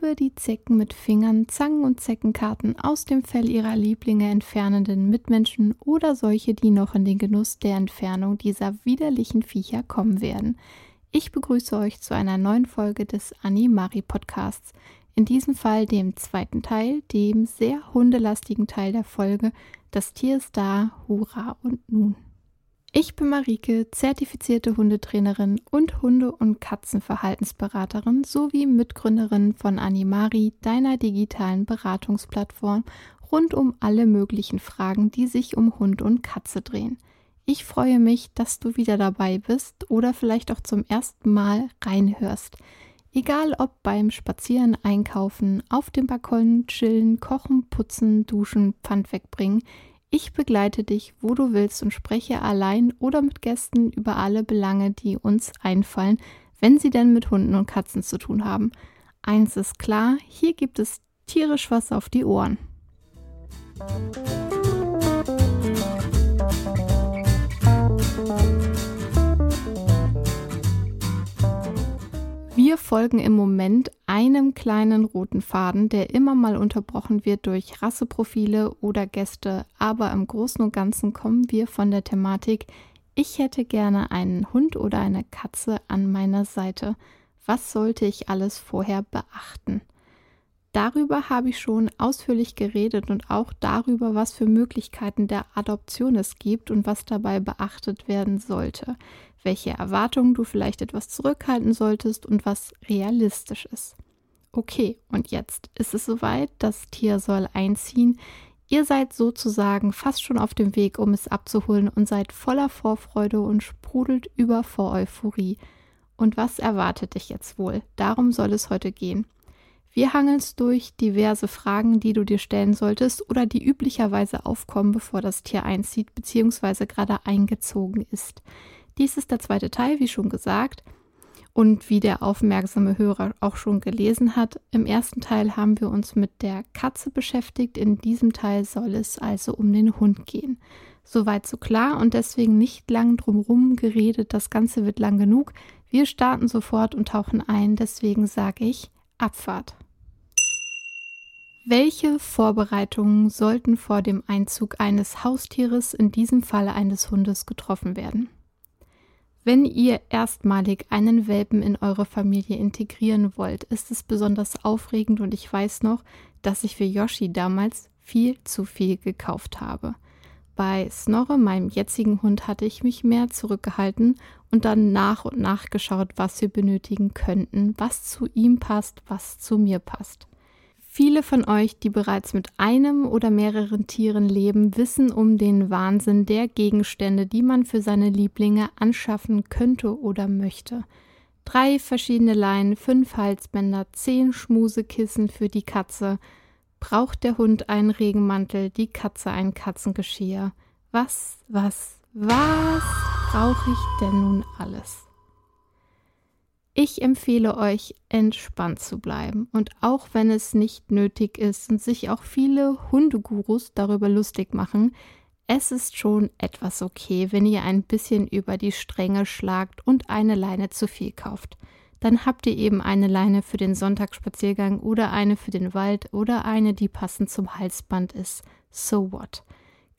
liebe die Zecken mit Fingern, Zangen und Zeckenkarten aus dem Fell ihrer Lieblinge entfernenden Mitmenschen oder solche, die noch in den Genuss der Entfernung dieser widerlichen Viecher kommen werden. Ich begrüße euch zu einer neuen Folge des Animari Podcasts. In diesem Fall dem zweiten Teil, dem sehr hundelastigen Teil der Folge. Das Tier ist da, hurra und nun. Ich bin Marike, zertifizierte Hundetrainerin und Hunde- und Katzenverhaltensberaterin sowie Mitgründerin von Animari, deiner digitalen Beratungsplattform rund um alle möglichen Fragen, die sich um Hund und Katze drehen. Ich freue mich, dass du wieder dabei bist oder vielleicht auch zum ersten Mal reinhörst. Egal ob beim Spazieren, Einkaufen, auf dem Balkon, chillen, kochen, putzen, duschen, Pfand wegbringen, ich begleite dich, wo du willst und spreche allein oder mit Gästen über alle Belange, die uns einfallen, wenn sie denn mit Hunden und Katzen zu tun haben. Eins ist klar, hier gibt es tierisch was auf die Ohren. Wir folgen im Moment einem kleinen roten Faden, der immer mal unterbrochen wird durch Rasseprofile oder Gäste, aber im Großen und Ganzen kommen wir von der Thematik, ich hätte gerne einen Hund oder eine Katze an meiner Seite. Was sollte ich alles vorher beachten? Darüber habe ich schon ausführlich geredet und auch darüber, was für Möglichkeiten der Adoption es gibt und was dabei beachtet werden sollte welche Erwartungen du vielleicht etwas zurückhalten solltest und was realistisch ist. Okay, und jetzt ist es soweit, das Tier soll einziehen. Ihr seid sozusagen fast schon auf dem Weg, um es abzuholen und seid voller Vorfreude und sprudelt über vor Euphorie. Und was erwartet dich jetzt wohl? Darum soll es heute gehen. Wir hangeln durch diverse Fragen, die du dir stellen solltest oder die üblicherweise aufkommen, bevor das Tier einzieht bzw. gerade eingezogen ist. Dies ist der zweite Teil, wie schon gesagt. Und wie der aufmerksame Hörer auch schon gelesen hat, im ersten Teil haben wir uns mit der Katze beschäftigt. In diesem Teil soll es also um den Hund gehen. Soweit so klar und deswegen nicht lang drumherum geredet. Das Ganze wird lang genug. Wir starten sofort und tauchen ein. Deswegen sage ich Abfahrt. Welche Vorbereitungen sollten vor dem Einzug eines Haustieres, in diesem Falle eines Hundes, getroffen werden? Wenn ihr erstmalig einen Welpen in eure Familie integrieren wollt, ist es besonders aufregend und ich weiß noch, dass ich für Yoshi damals viel zu viel gekauft habe. Bei Snorre, meinem jetzigen Hund, hatte ich mich mehr zurückgehalten und dann nach und nach geschaut, was wir benötigen könnten, was zu ihm passt, was zu mir passt. Viele von euch, die bereits mit einem oder mehreren Tieren leben, wissen um den Wahnsinn der Gegenstände, die man für seine Lieblinge anschaffen könnte oder möchte. Drei verschiedene Leinen, fünf Halsbänder, zehn Schmusekissen für die Katze. Braucht der Hund einen Regenmantel, die Katze ein Katzengeschirr? Was, was, was brauche ich denn nun alles? Ich empfehle euch, entspannt zu bleiben. Und auch wenn es nicht nötig ist und sich auch viele Hundegurus darüber lustig machen, es ist schon etwas okay, wenn ihr ein bisschen über die Stränge schlagt und eine Leine zu viel kauft. Dann habt ihr eben eine Leine für den Sonntagsspaziergang oder eine für den Wald oder eine, die passend zum Halsband ist. So what?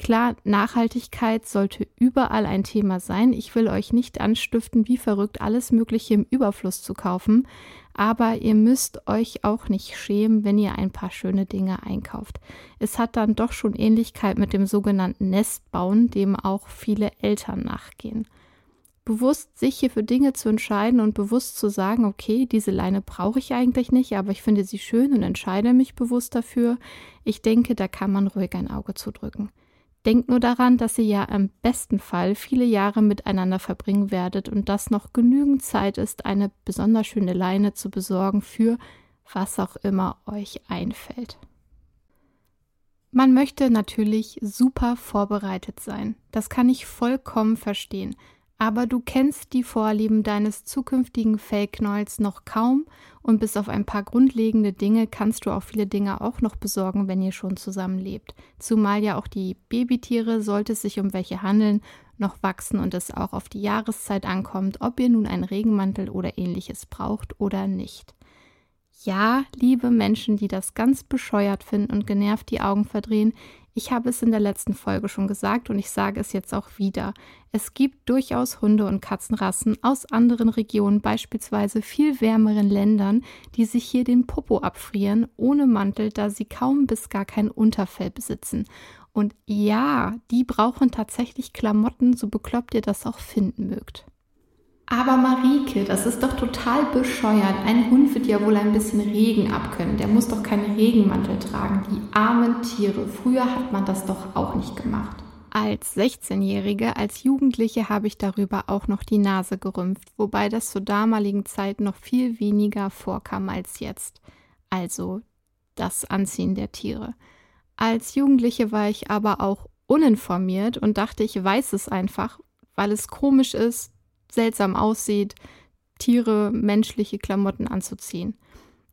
Klar, Nachhaltigkeit sollte überall ein Thema sein. Ich will euch nicht anstiften, wie verrückt alles Mögliche im Überfluss zu kaufen, aber ihr müsst euch auch nicht schämen, wenn ihr ein paar schöne Dinge einkauft. Es hat dann doch schon Ähnlichkeit mit dem sogenannten Nestbauen, dem auch viele Eltern nachgehen. Bewusst sich hier für Dinge zu entscheiden und bewusst zu sagen, okay, diese Leine brauche ich eigentlich nicht, aber ich finde sie schön und entscheide mich bewusst dafür. Ich denke, da kann man ruhig ein Auge zudrücken. Denkt nur daran, dass ihr ja im besten Fall viele Jahre miteinander verbringen werdet und dass noch genügend Zeit ist, eine besonders schöne Leine zu besorgen für was auch immer euch einfällt. Man möchte natürlich super vorbereitet sein. Das kann ich vollkommen verstehen aber du kennst die Vorlieben deines zukünftigen Fellknolls noch kaum und bis auf ein paar grundlegende Dinge kannst du auch viele Dinge auch noch besorgen, wenn ihr schon zusammenlebt. Zumal ja auch die Babytiere, sollte es sich um welche handeln, noch wachsen und es auch auf die Jahreszeit ankommt, ob ihr nun einen Regenmantel oder ähnliches braucht oder nicht. Ja, liebe Menschen, die das ganz bescheuert finden und genervt die Augen verdrehen, ich habe es in der letzten Folge schon gesagt und ich sage es jetzt auch wieder. Es gibt durchaus Hunde- und Katzenrassen aus anderen Regionen, beispielsweise viel wärmeren Ländern, die sich hier den Popo abfrieren, ohne Mantel, da sie kaum bis gar kein Unterfell besitzen. Und ja, die brauchen tatsächlich Klamotten, so bekloppt ihr das auch finden mögt. Aber Marike, das ist doch total bescheuert. Ein Hund wird ja wohl ein bisschen Regen abkönnen. Der muss doch keinen Regenmantel tragen. Die armen Tiere. Früher hat man das doch auch nicht gemacht. Als 16-Jährige, als Jugendliche habe ich darüber auch noch die Nase gerümpft, wobei das zur damaligen Zeit noch viel weniger vorkam als jetzt. Also das Anziehen der Tiere. Als Jugendliche war ich aber auch uninformiert und dachte, ich weiß es einfach, weil es komisch ist, seltsam aussieht, Tiere menschliche Klamotten anzuziehen.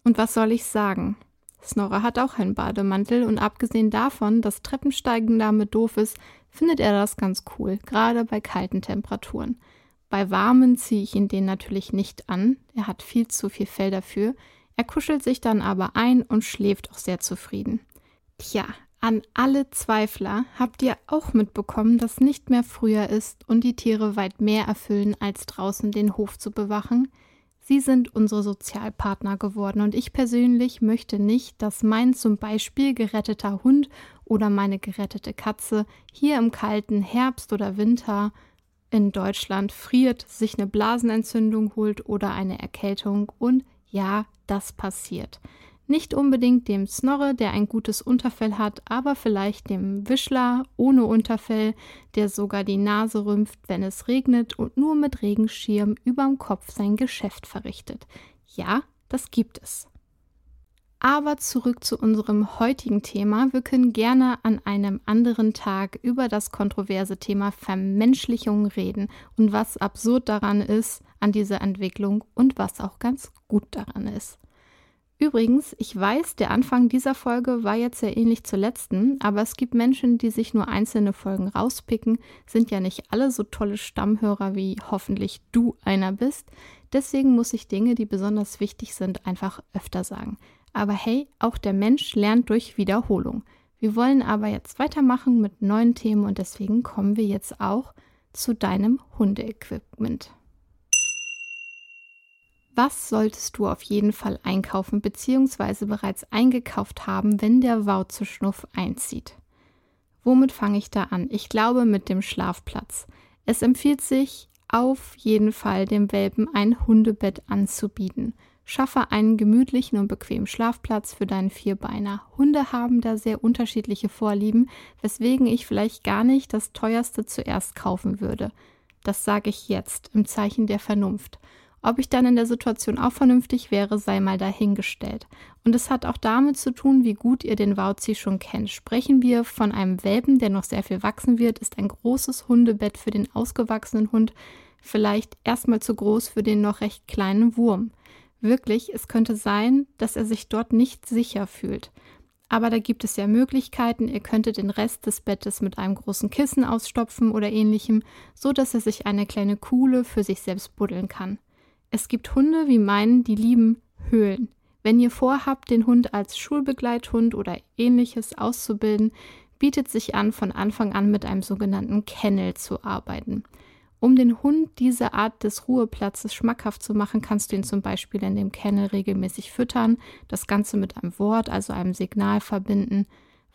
Und was soll ich sagen? Snorre hat auch einen Bademantel und abgesehen davon, dass Treppensteigen damit doof ist, findet er das ganz cool, gerade bei kalten Temperaturen. Bei warmen ziehe ich ihn den natürlich nicht an, er hat viel zu viel Fell dafür, er kuschelt sich dann aber ein und schläft auch sehr zufrieden. Tja, an alle Zweifler habt ihr auch mitbekommen, dass nicht mehr früher ist und die Tiere weit mehr erfüllen, als draußen den Hof zu bewachen. Sie sind unsere Sozialpartner geworden und ich persönlich möchte nicht, dass mein zum Beispiel geretteter Hund oder meine gerettete Katze hier im kalten Herbst oder Winter in Deutschland friert, sich eine Blasenentzündung holt oder eine Erkältung und ja, das passiert. Nicht unbedingt dem Snorre, der ein gutes Unterfell hat, aber vielleicht dem Wischler ohne Unterfell, der sogar die Nase rümpft, wenn es regnet und nur mit Regenschirm überm Kopf sein Geschäft verrichtet. Ja, das gibt es. Aber zurück zu unserem heutigen Thema. Wir können gerne an einem anderen Tag über das kontroverse Thema Vermenschlichung reden und was absurd daran ist an dieser Entwicklung und was auch ganz gut daran ist. Übrigens, ich weiß, der Anfang dieser Folge war jetzt sehr ähnlich zur letzten, aber es gibt Menschen, die sich nur einzelne Folgen rauspicken, sind ja nicht alle so tolle Stammhörer, wie hoffentlich du einer bist. Deswegen muss ich Dinge, die besonders wichtig sind, einfach öfter sagen. Aber hey, auch der Mensch lernt durch Wiederholung. Wir wollen aber jetzt weitermachen mit neuen Themen und deswegen kommen wir jetzt auch zu deinem Hundeequipment. Was solltest du auf jeden Fall einkaufen bzw. bereits eingekauft haben, wenn der Wauzeschnuff einzieht? Womit fange ich da an? Ich glaube mit dem Schlafplatz. Es empfiehlt sich auf jeden Fall dem Welpen ein Hundebett anzubieten. Schaffe einen gemütlichen und bequemen Schlafplatz für deinen Vierbeiner. Hunde haben da sehr unterschiedliche Vorlieben, weswegen ich vielleicht gar nicht das teuerste zuerst kaufen würde. Das sage ich jetzt im Zeichen der Vernunft. Ob ich dann in der Situation auch vernünftig wäre, sei mal dahingestellt. Und es hat auch damit zu tun, wie gut ihr den Wauzi schon kennt. Sprechen wir von einem Welpen, der noch sehr viel wachsen wird, ist ein großes Hundebett für den ausgewachsenen Hund vielleicht erstmal zu groß für den noch recht kleinen Wurm. Wirklich, es könnte sein, dass er sich dort nicht sicher fühlt. Aber da gibt es ja Möglichkeiten, ihr könntet den Rest des Bettes mit einem großen Kissen ausstopfen oder ähnlichem, so dass er sich eine kleine Kuhle für sich selbst buddeln kann. Es gibt Hunde wie meinen, die lieben Höhlen. Wenn ihr vorhabt, den Hund als Schulbegleithund oder ähnliches auszubilden, bietet sich an, von Anfang an mit einem sogenannten Kennel zu arbeiten. Um den Hund diese Art des Ruheplatzes schmackhaft zu machen, kannst du ihn zum Beispiel in dem Kennel regelmäßig füttern, das Ganze mit einem Wort, also einem Signal verbinden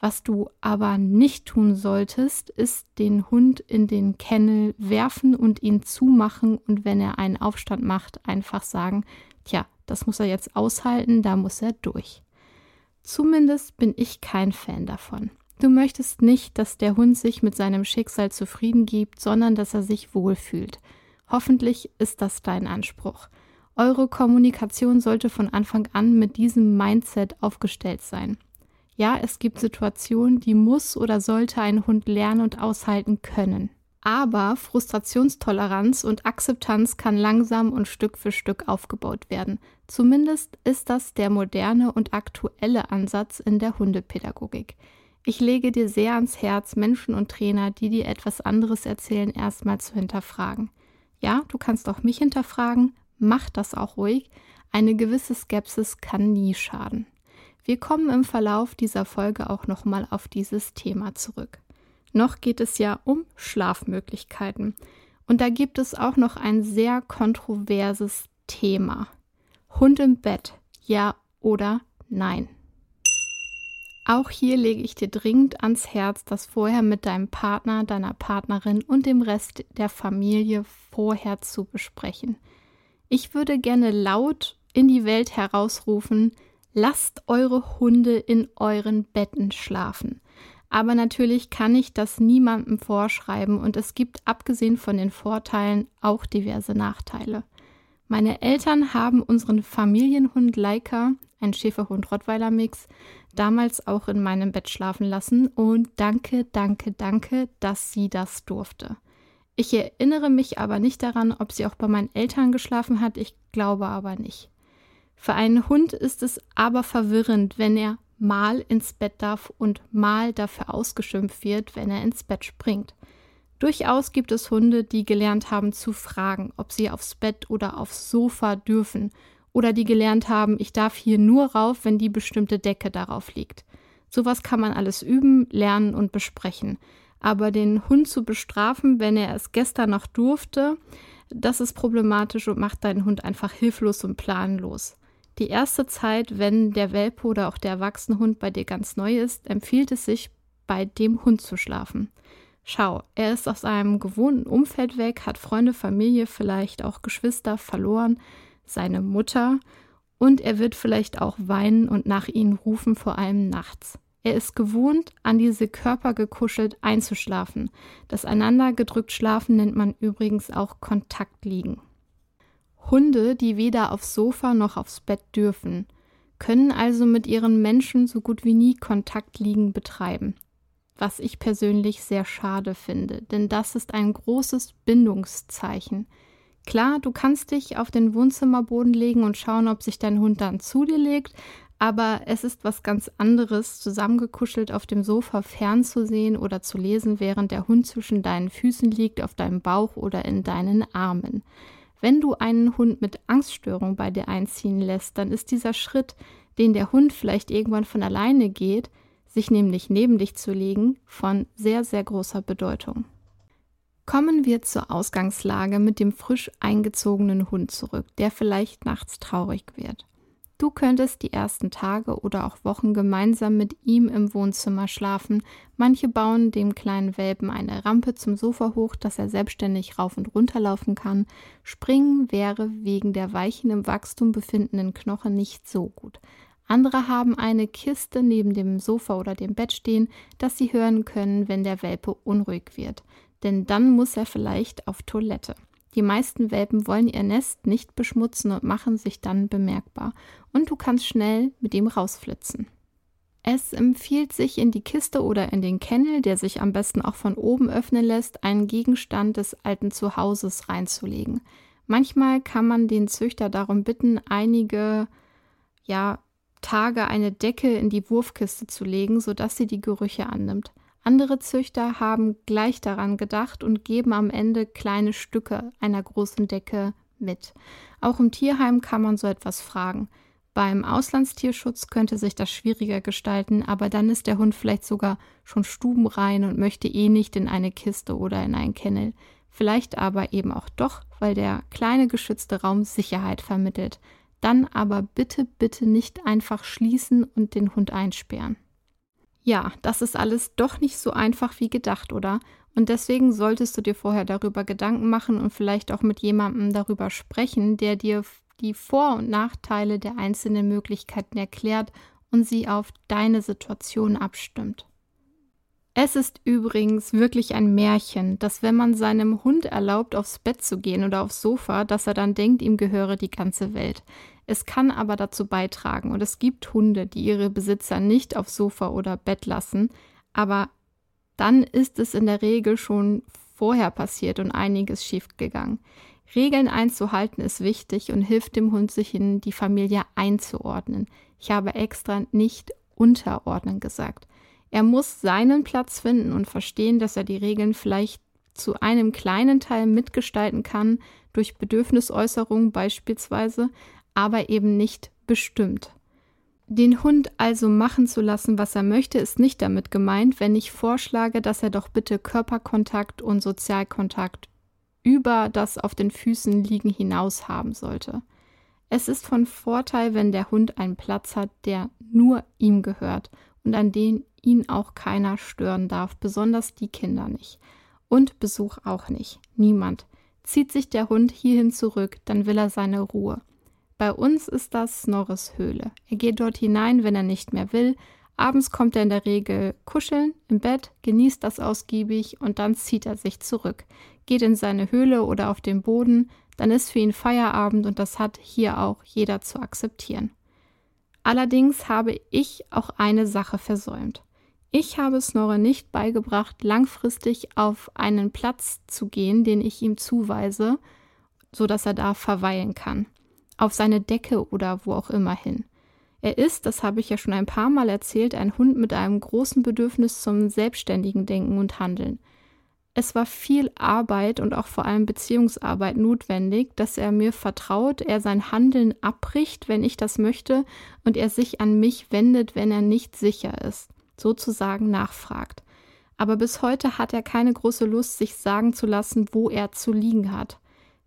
was du aber nicht tun solltest, ist den Hund in den Kennel werfen und ihn zumachen und wenn er einen Aufstand macht, einfach sagen, tja, das muss er jetzt aushalten, da muss er durch. Zumindest bin ich kein Fan davon. Du möchtest nicht, dass der Hund sich mit seinem Schicksal zufrieden gibt, sondern dass er sich wohlfühlt. Hoffentlich ist das dein Anspruch. Eure Kommunikation sollte von Anfang an mit diesem Mindset aufgestellt sein. Ja, es gibt Situationen, die muss oder sollte ein Hund lernen und aushalten können. Aber Frustrationstoleranz und Akzeptanz kann langsam und Stück für Stück aufgebaut werden. Zumindest ist das der moderne und aktuelle Ansatz in der Hundepädagogik. Ich lege dir sehr ans Herz, Menschen und Trainer, die dir etwas anderes erzählen, erstmal zu hinterfragen. Ja, du kannst auch mich hinterfragen, mach das auch ruhig, Eine gewisse Skepsis kann nie schaden. Wir kommen im Verlauf dieser Folge auch nochmal auf dieses Thema zurück. Noch geht es ja um Schlafmöglichkeiten. Und da gibt es auch noch ein sehr kontroverses Thema. Hund im Bett, ja oder nein? Auch hier lege ich dir dringend ans Herz, das vorher mit deinem Partner, deiner Partnerin und dem Rest der Familie vorher zu besprechen. Ich würde gerne laut in die Welt herausrufen, lasst eure Hunde in euren Betten schlafen. Aber natürlich kann ich das niemandem vorschreiben und es gibt abgesehen von den Vorteilen auch diverse Nachteile. Meine Eltern haben unseren Familienhund Leica, ein Schäferhund-Rottweiler-Mix, damals auch in meinem Bett schlafen lassen und danke, danke, danke, dass sie das durfte. Ich erinnere mich aber nicht daran, ob sie auch bei meinen Eltern geschlafen hat, ich glaube aber nicht. Für einen Hund ist es aber verwirrend, wenn er mal ins Bett darf und mal dafür ausgeschimpft wird, wenn er ins Bett springt. Durchaus gibt es Hunde, die gelernt haben zu fragen, ob sie aufs Bett oder aufs Sofa dürfen oder die gelernt haben, ich darf hier nur rauf, wenn die bestimmte Decke darauf liegt. Sowas kann man alles üben, lernen und besprechen. Aber den Hund zu bestrafen, wenn er es gestern noch durfte, das ist problematisch und macht deinen Hund einfach hilflos und planlos. Die erste Zeit, wenn der Welpe oder auch der erwachsene Hund bei dir ganz neu ist, empfiehlt es sich, bei dem Hund zu schlafen. Schau, er ist aus seinem gewohnten Umfeld weg, hat Freunde, Familie, vielleicht auch Geschwister verloren, seine Mutter und er wird vielleicht auch weinen und nach ihnen rufen, vor allem nachts. Er ist gewohnt, an diese Körper gekuschelt einzuschlafen. Das einander gedrückt Schlafen nennt man übrigens auch Kontaktliegen. Hunde, die weder aufs Sofa noch aufs Bett dürfen, können also mit ihren Menschen so gut wie nie Kontaktliegen betreiben. Was ich persönlich sehr schade finde, denn das ist ein großes Bindungszeichen. Klar, du kannst dich auf den Wohnzimmerboden legen und schauen, ob sich dein Hund dann zu dir legt, aber es ist was ganz anderes, zusammengekuschelt auf dem Sofa fernzusehen oder zu lesen, während der Hund zwischen deinen Füßen liegt, auf deinem Bauch oder in deinen Armen. Wenn du einen Hund mit Angststörung bei dir einziehen lässt, dann ist dieser Schritt, den der Hund vielleicht irgendwann von alleine geht, sich nämlich neben dich zu legen, von sehr, sehr großer Bedeutung. Kommen wir zur Ausgangslage mit dem frisch eingezogenen Hund zurück, der vielleicht nachts traurig wird. Du könntest die ersten Tage oder auch Wochen gemeinsam mit ihm im Wohnzimmer schlafen. Manche bauen dem kleinen Welpen eine Rampe zum Sofa hoch, dass er selbstständig rauf und runter laufen kann. Springen wäre wegen der weichen im Wachstum befindenden Knochen nicht so gut. Andere haben eine Kiste neben dem Sofa oder dem Bett stehen, dass sie hören können, wenn der Welpe unruhig wird denn dann muss er vielleicht auf Toilette. Die meisten Welpen wollen ihr Nest nicht beschmutzen und machen sich dann bemerkbar, und du kannst schnell mit ihm rausflitzen. Es empfiehlt sich in die Kiste oder in den Kennel, der sich am besten auch von oben öffnen lässt, einen Gegenstand des alten Zuhauses reinzulegen. Manchmal kann man den Züchter darum bitten, einige ja, Tage eine Decke in die Wurfkiste zu legen, sodass sie die Gerüche annimmt. Andere Züchter haben gleich daran gedacht und geben am Ende kleine Stücke einer großen Decke mit. Auch im Tierheim kann man so etwas fragen. Beim Auslandstierschutz könnte sich das schwieriger gestalten, aber dann ist der Hund vielleicht sogar schon stubenrein und möchte eh nicht in eine Kiste oder in ein Kennel. Vielleicht aber eben auch doch, weil der kleine geschützte Raum Sicherheit vermittelt. Dann aber bitte, bitte nicht einfach schließen und den Hund einsperren. Ja, das ist alles doch nicht so einfach wie gedacht, oder? Und deswegen solltest du dir vorher darüber Gedanken machen und vielleicht auch mit jemandem darüber sprechen, der dir die Vor- und Nachteile der einzelnen Möglichkeiten erklärt und sie auf deine Situation abstimmt. Es ist übrigens wirklich ein Märchen, dass wenn man seinem Hund erlaubt, aufs Bett zu gehen oder aufs Sofa, dass er dann denkt, ihm gehöre die ganze Welt. Es kann aber dazu beitragen, und es gibt Hunde, die ihre Besitzer nicht aufs Sofa oder Bett lassen, aber dann ist es in der Regel schon vorher passiert und einiges schiefgegangen. Regeln einzuhalten ist wichtig und hilft dem Hund, sich in die Familie einzuordnen. Ich habe extra nicht unterordnen gesagt. Er muss seinen Platz finden und verstehen, dass er die Regeln vielleicht zu einem kleinen Teil mitgestalten kann, durch Bedürfnisäußerung beispielsweise, aber eben nicht bestimmt. Den Hund also machen zu lassen, was er möchte, ist nicht damit gemeint, wenn ich vorschlage, dass er doch bitte Körperkontakt und Sozialkontakt über das auf den Füßen liegen hinaus haben sollte. Es ist von Vorteil, wenn der Hund einen Platz hat, der nur ihm gehört und an den ihn auch keiner stören darf, besonders die Kinder nicht. Und Besuch auch nicht. Niemand. Zieht sich der Hund hierhin zurück, dann will er seine Ruhe. Bei uns ist das Snorres Höhle. Er geht dort hinein, wenn er nicht mehr will. Abends kommt er in der Regel kuscheln im Bett, genießt das ausgiebig und dann zieht er sich zurück, geht in seine Höhle oder auf den Boden, dann ist für ihn Feierabend und das hat hier auch jeder zu akzeptieren. Allerdings habe ich auch eine Sache versäumt. Ich habe Snorre nicht beigebracht, langfristig auf einen Platz zu gehen, den ich ihm zuweise, so dass er da verweilen kann auf seine Decke oder wo auch immer hin. Er ist, das habe ich ja schon ein paar Mal erzählt, ein Hund mit einem großen Bedürfnis zum selbstständigen Denken und Handeln. Es war viel Arbeit und auch vor allem Beziehungsarbeit notwendig, dass er mir vertraut, er sein Handeln abbricht, wenn ich das möchte, und er sich an mich wendet, wenn er nicht sicher ist, sozusagen nachfragt. Aber bis heute hat er keine große Lust, sich sagen zu lassen, wo er zu liegen hat.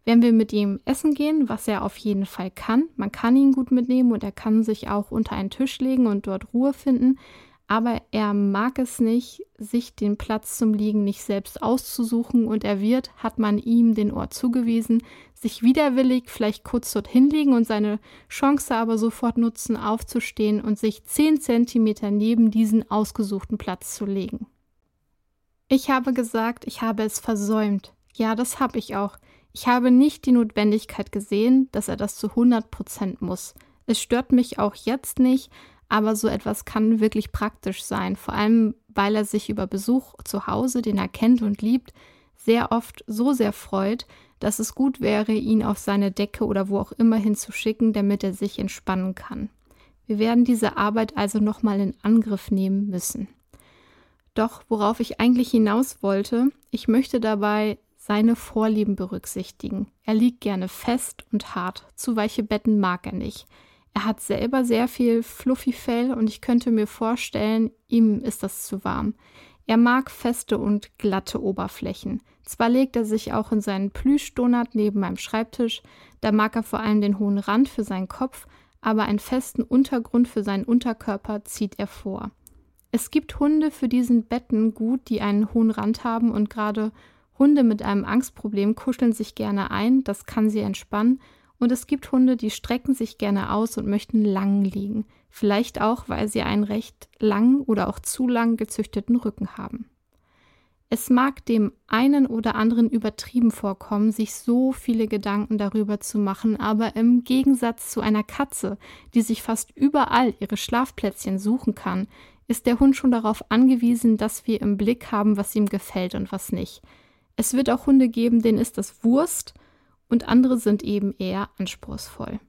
Wenn wir mit ihm essen gehen, was er auf jeden Fall kann, man kann ihn gut mitnehmen und er kann sich auch unter einen Tisch legen und dort Ruhe finden, aber er mag es nicht, sich den Platz zum Liegen nicht selbst auszusuchen und er wird, hat man ihm den Ort zugewiesen, sich widerwillig vielleicht kurz dort hinlegen und seine Chance aber sofort nutzen, aufzustehen und sich zehn Zentimeter neben diesen ausgesuchten Platz zu legen. Ich habe gesagt, ich habe es versäumt. Ja, das habe ich auch. Ich habe nicht die Notwendigkeit gesehen, dass er das zu 100 Prozent muss. Es stört mich auch jetzt nicht, aber so etwas kann wirklich praktisch sein, vor allem weil er sich über Besuch zu Hause, den er kennt und liebt, sehr oft so sehr freut, dass es gut wäre, ihn auf seine Decke oder wo auch immer hinzuschicken, damit er sich entspannen kann. Wir werden diese Arbeit also nochmal in Angriff nehmen müssen. Doch worauf ich eigentlich hinaus wollte, ich möchte dabei seine Vorlieben berücksichtigen. Er liegt gerne fest und hart, zu weiche Betten mag er nicht. Er hat selber sehr viel fluffy Fell und ich könnte mir vorstellen, ihm ist das zu warm. Er mag feste und glatte Oberflächen. Zwar legt er sich auch in seinen Plüschdonut neben meinem Schreibtisch, da mag er vor allem den hohen Rand für seinen Kopf, aber einen festen Untergrund für seinen Unterkörper zieht er vor. Es gibt Hunde für diesen Betten gut, die einen hohen Rand haben und gerade Hunde mit einem Angstproblem kuscheln sich gerne ein, das kann sie entspannen, und es gibt Hunde, die strecken sich gerne aus und möchten lang liegen, vielleicht auch, weil sie einen recht lang oder auch zu lang gezüchteten Rücken haben. Es mag dem einen oder anderen übertrieben vorkommen, sich so viele Gedanken darüber zu machen, aber im Gegensatz zu einer Katze, die sich fast überall ihre Schlafplätzchen suchen kann, ist der Hund schon darauf angewiesen, dass wir im Blick haben, was ihm gefällt und was nicht. Es wird auch Hunde geben, denen ist das Wurst und andere sind eben eher anspruchsvoll.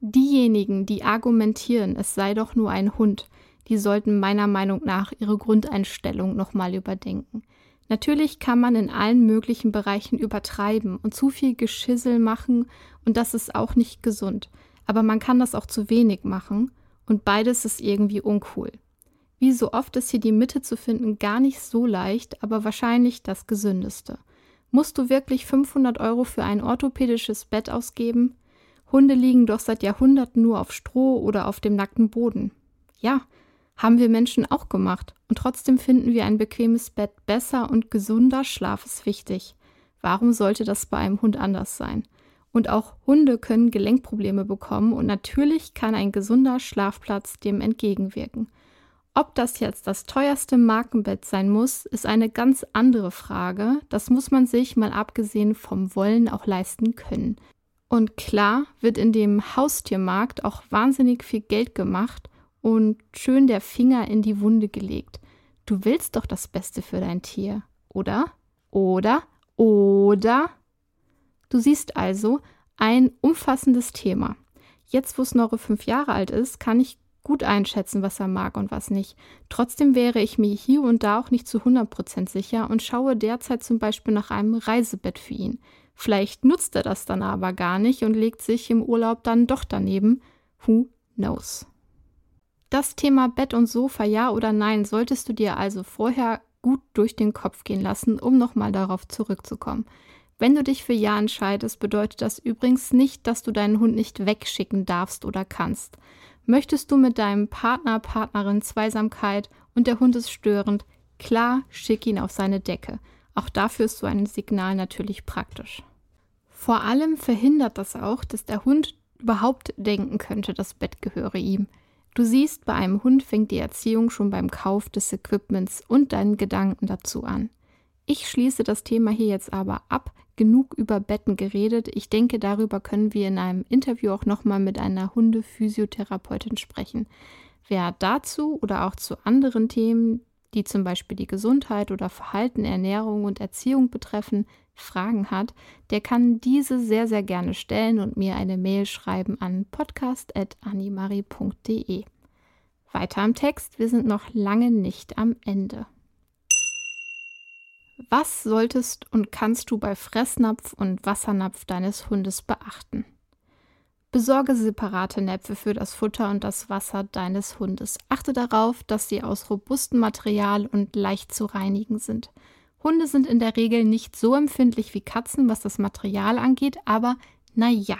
Diejenigen, die argumentieren, es sei doch nur ein Hund, die sollten meiner Meinung nach ihre Grundeinstellung nochmal überdenken. Natürlich kann man in allen möglichen Bereichen übertreiben und zu viel Geschissel machen und das ist auch nicht gesund. Aber man kann das auch zu wenig machen und beides ist irgendwie uncool. Wie so oft ist hier die Mitte zu finden gar nicht so leicht, aber wahrscheinlich das gesündeste. Musst du wirklich 500 Euro für ein orthopädisches Bett ausgeben? Hunde liegen doch seit Jahrhunderten nur auf Stroh oder auf dem nackten Boden. Ja, haben wir Menschen auch gemacht. Und trotzdem finden wir ein bequemes Bett besser und gesunder Schlaf ist wichtig. Warum sollte das bei einem Hund anders sein? Und auch Hunde können Gelenkprobleme bekommen und natürlich kann ein gesunder Schlafplatz dem entgegenwirken. Ob das jetzt das teuerste Markenbett sein muss, ist eine ganz andere Frage. Das muss man sich mal abgesehen vom Wollen auch leisten können. Und klar wird in dem Haustiermarkt auch wahnsinnig viel Geld gemacht und schön der Finger in die Wunde gelegt. Du willst doch das Beste für dein Tier, oder? Oder? Oder? Du siehst also ein umfassendes Thema. Jetzt, wo Snorre fünf Jahre alt ist, kann ich gut einschätzen, was er mag und was nicht. Trotzdem wäre ich mir hier und da auch nicht zu 100% sicher und schaue derzeit zum Beispiel nach einem Reisebett für ihn. Vielleicht nutzt er das dann aber gar nicht und legt sich im Urlaub dann doch daneben. Who knows? Das Thema Bett und Sofa, ja oder nein, solltest du dir also vorher gut durch den Kopf gehen lassen, um nochmal darauf zurückzukommen. Wenn du dich für Ja entscheidest, bedeutet das übrigens nicht, dass du deinen Hund nicht wegschicken darfst oder kannst. Möchtest du mit deinem Partner, Partnerin Zweisamkeit und der Hund ist störend, klar, schick ihn auf seine Decke. Auch dafür ist so ein Signal natürlich praktisch. Vor allem verhindert das auch, dass der Hund überhaupt denken könnte, das Bett gehöre ihm. Du siehst, bei einem Hund fängt die Erziehung schon beim Kauf des Equipments und deinen Gedanken dazu an. Ich schließe das Thema hier jetzt aber ab. Genug über Betten geredet. Ich denke, darüber können wir in einem Interview auch nochmal mit einer Hundephysiotherapeutin sprechen. Wer dazu oder auch zu anderen Themen, die zum Beispiel die Gesundheit oder Verhalten, Ernährung und Erziehung betreffen, Fragen hat, der kann diese sehr, sehr gerne stellen und mir eine Mail schreiben an podcast.animari.de. Weiter am Text, wir sind noch lange nicht am Ende. Was solltest und kannst du bei Fressnapf und Wassernapf deines Hundes beachten? Besorge separate Näpfe für das Futter und das Wasser deines Hundes. Achte darauf, dass sie aus robustem Material und leicht zu reinigen sind. Hunde sind in der Regel nicht so empfindlich wie Katzen, was das Material angeht, aber naja,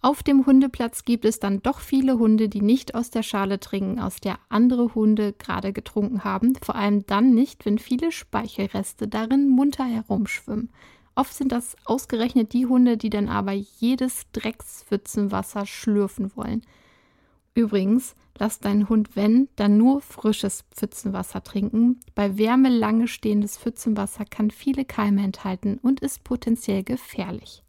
auf dem Hundeplatz gibt es dann doch viele Hunde, die nicht aus der Schale trinken, aus der andere Hunde gerade getrunken haben, vor allem dann nicht, wenn viele Speichelreste darin munter herumschwimmen. Oft sind das ausgerechnet die Hunde, die dann aber jedes Dreckspfützenwasser schlürfen wollen. Übrigens, lass deinen Hund, wenn, dann nur frisches Pfützenwasser trinken. Bei Wärme lange stehendes Pfützenwasser kann viele Keime enthalten und ist potenziell gefährlich.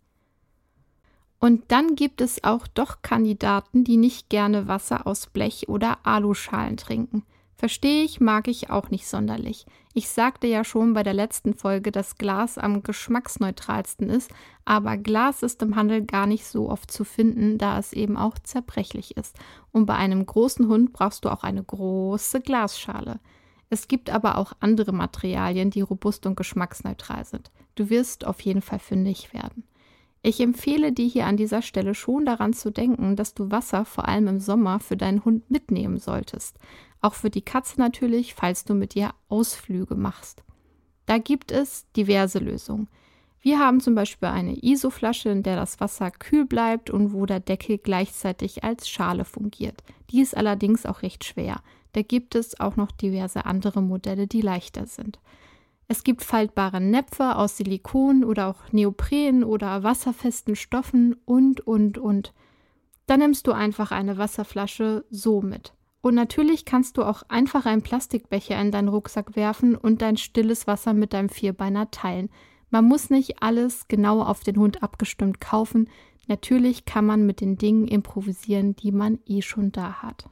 Und dann gibt es auch doch Kandidaten, die nicht gerne Wasser aus Blech- oder Aluschalen trinken. Verstehe ich, mag ich auch nicht sonderlich. Ich sagte ja schon bei der letzten Folge, dass Glas am geschmacksneutralsten ist, aber Glas ist im Handel gar nicht so oft zu finden, da es eben auch zerbrechlich ist. Und bei einem großen Hund brauchst du auch eine große Glasschale. Es gibt aber auch andere Materialien, die robust und geschmacksneutral sind. Du wirst auf jeden Fall fündig werden. Ich empfehle dir hier an dieser Stelle schon daran zu denken, dass du Wasser vor allem im Sommer für deinen Hund mitnehmen solltest. Auch für die Katze natürlich, falls du mit ihr Ausflüge machst. Da gibt es diverse Lösungen. Wir haben zum Beispiel eine ISO-Flasche, in der das Wasser kühl bleibt und wo der Deckel gleichzeitig als Schale fungiert. Die ist allerdings auch recht schwer. Da gibt es auch noch diverse andere Modelle, die leichter sind. Es gibt faltbare Näpfe aus Silikon oder auch Neopren oder wasserfesten Stoffen und, und, und. Dann nimmst du einfach eine Wasserflasche so mit. Und natürlich kannst du auch einfach einen Plastikbecher in deinen Rucksack werfen und dein stilles Wasser mit deinem Vierbeiner teilen. Man muss nicht alles genau auf den Hund abgestimmt kaufen. Natürlich kann man mit den Dingen improvisieren, die man eh schon da hat.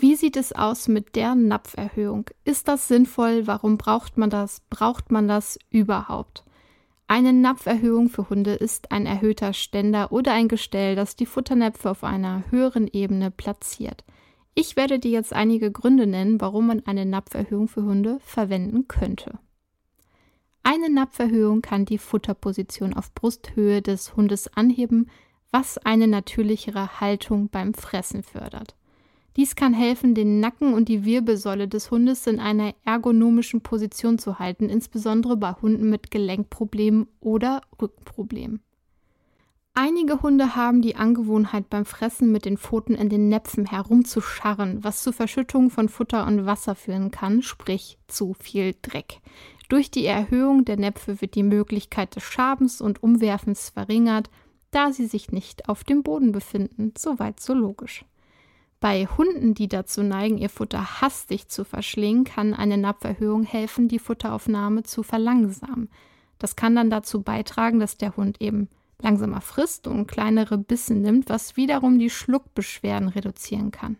Wie sieht es aus mit der Napferhöhung? Ist das sinnvoll? Warum braucht man das? Braucht man das überhaupt? Eine Napferhöhung für Hunde ist ein erhöhter Ständer oder ein Gestell, das die Futternäpfe auf einer höheren Ebene platziert. Ich werde dir jetzt einige Gründe nennen, warum man eine Napferhöhung für Hunde verwenden könnte. Eine Napferhöhung kann die Futterposition auf Brusthöhe des Hundes anheben, was eine natürlichere Haltung beim Fressen fördert. Dies kann helfen, den Nacken und die Wirbelsäule des Hundes in einer ergonomischen Position zu halten, insbesondere bei Hunden mit Gelenkproblemen oder Rückenproblemen. Einige Hunde haben die Angewohnheit, beim Fressen mit den Pfoten in den Näpfen herumzuscharren, was zu Verschüttungen von Futter und Wasser führen kann, sprich zu viel Dreck. Durch die Erhöhung der Näpfe wird die Möglichkeit des Schabens und Umwerfens verringert, da sie sich nicht auf dem Boden befinden. Soweit so logisch. Bei Hunden, die dazu neigen, ihr Futter hastig zu verschlingen, kann eine Napferhöhung helfen, die Futteraufnahme zu verlangsamen. Das kann dann dazu beitragen, dass der Hund eben langsamer frisst und kleinere Bissen nimmt, was wiederum die Schluckbeschwerden reduzieren kann.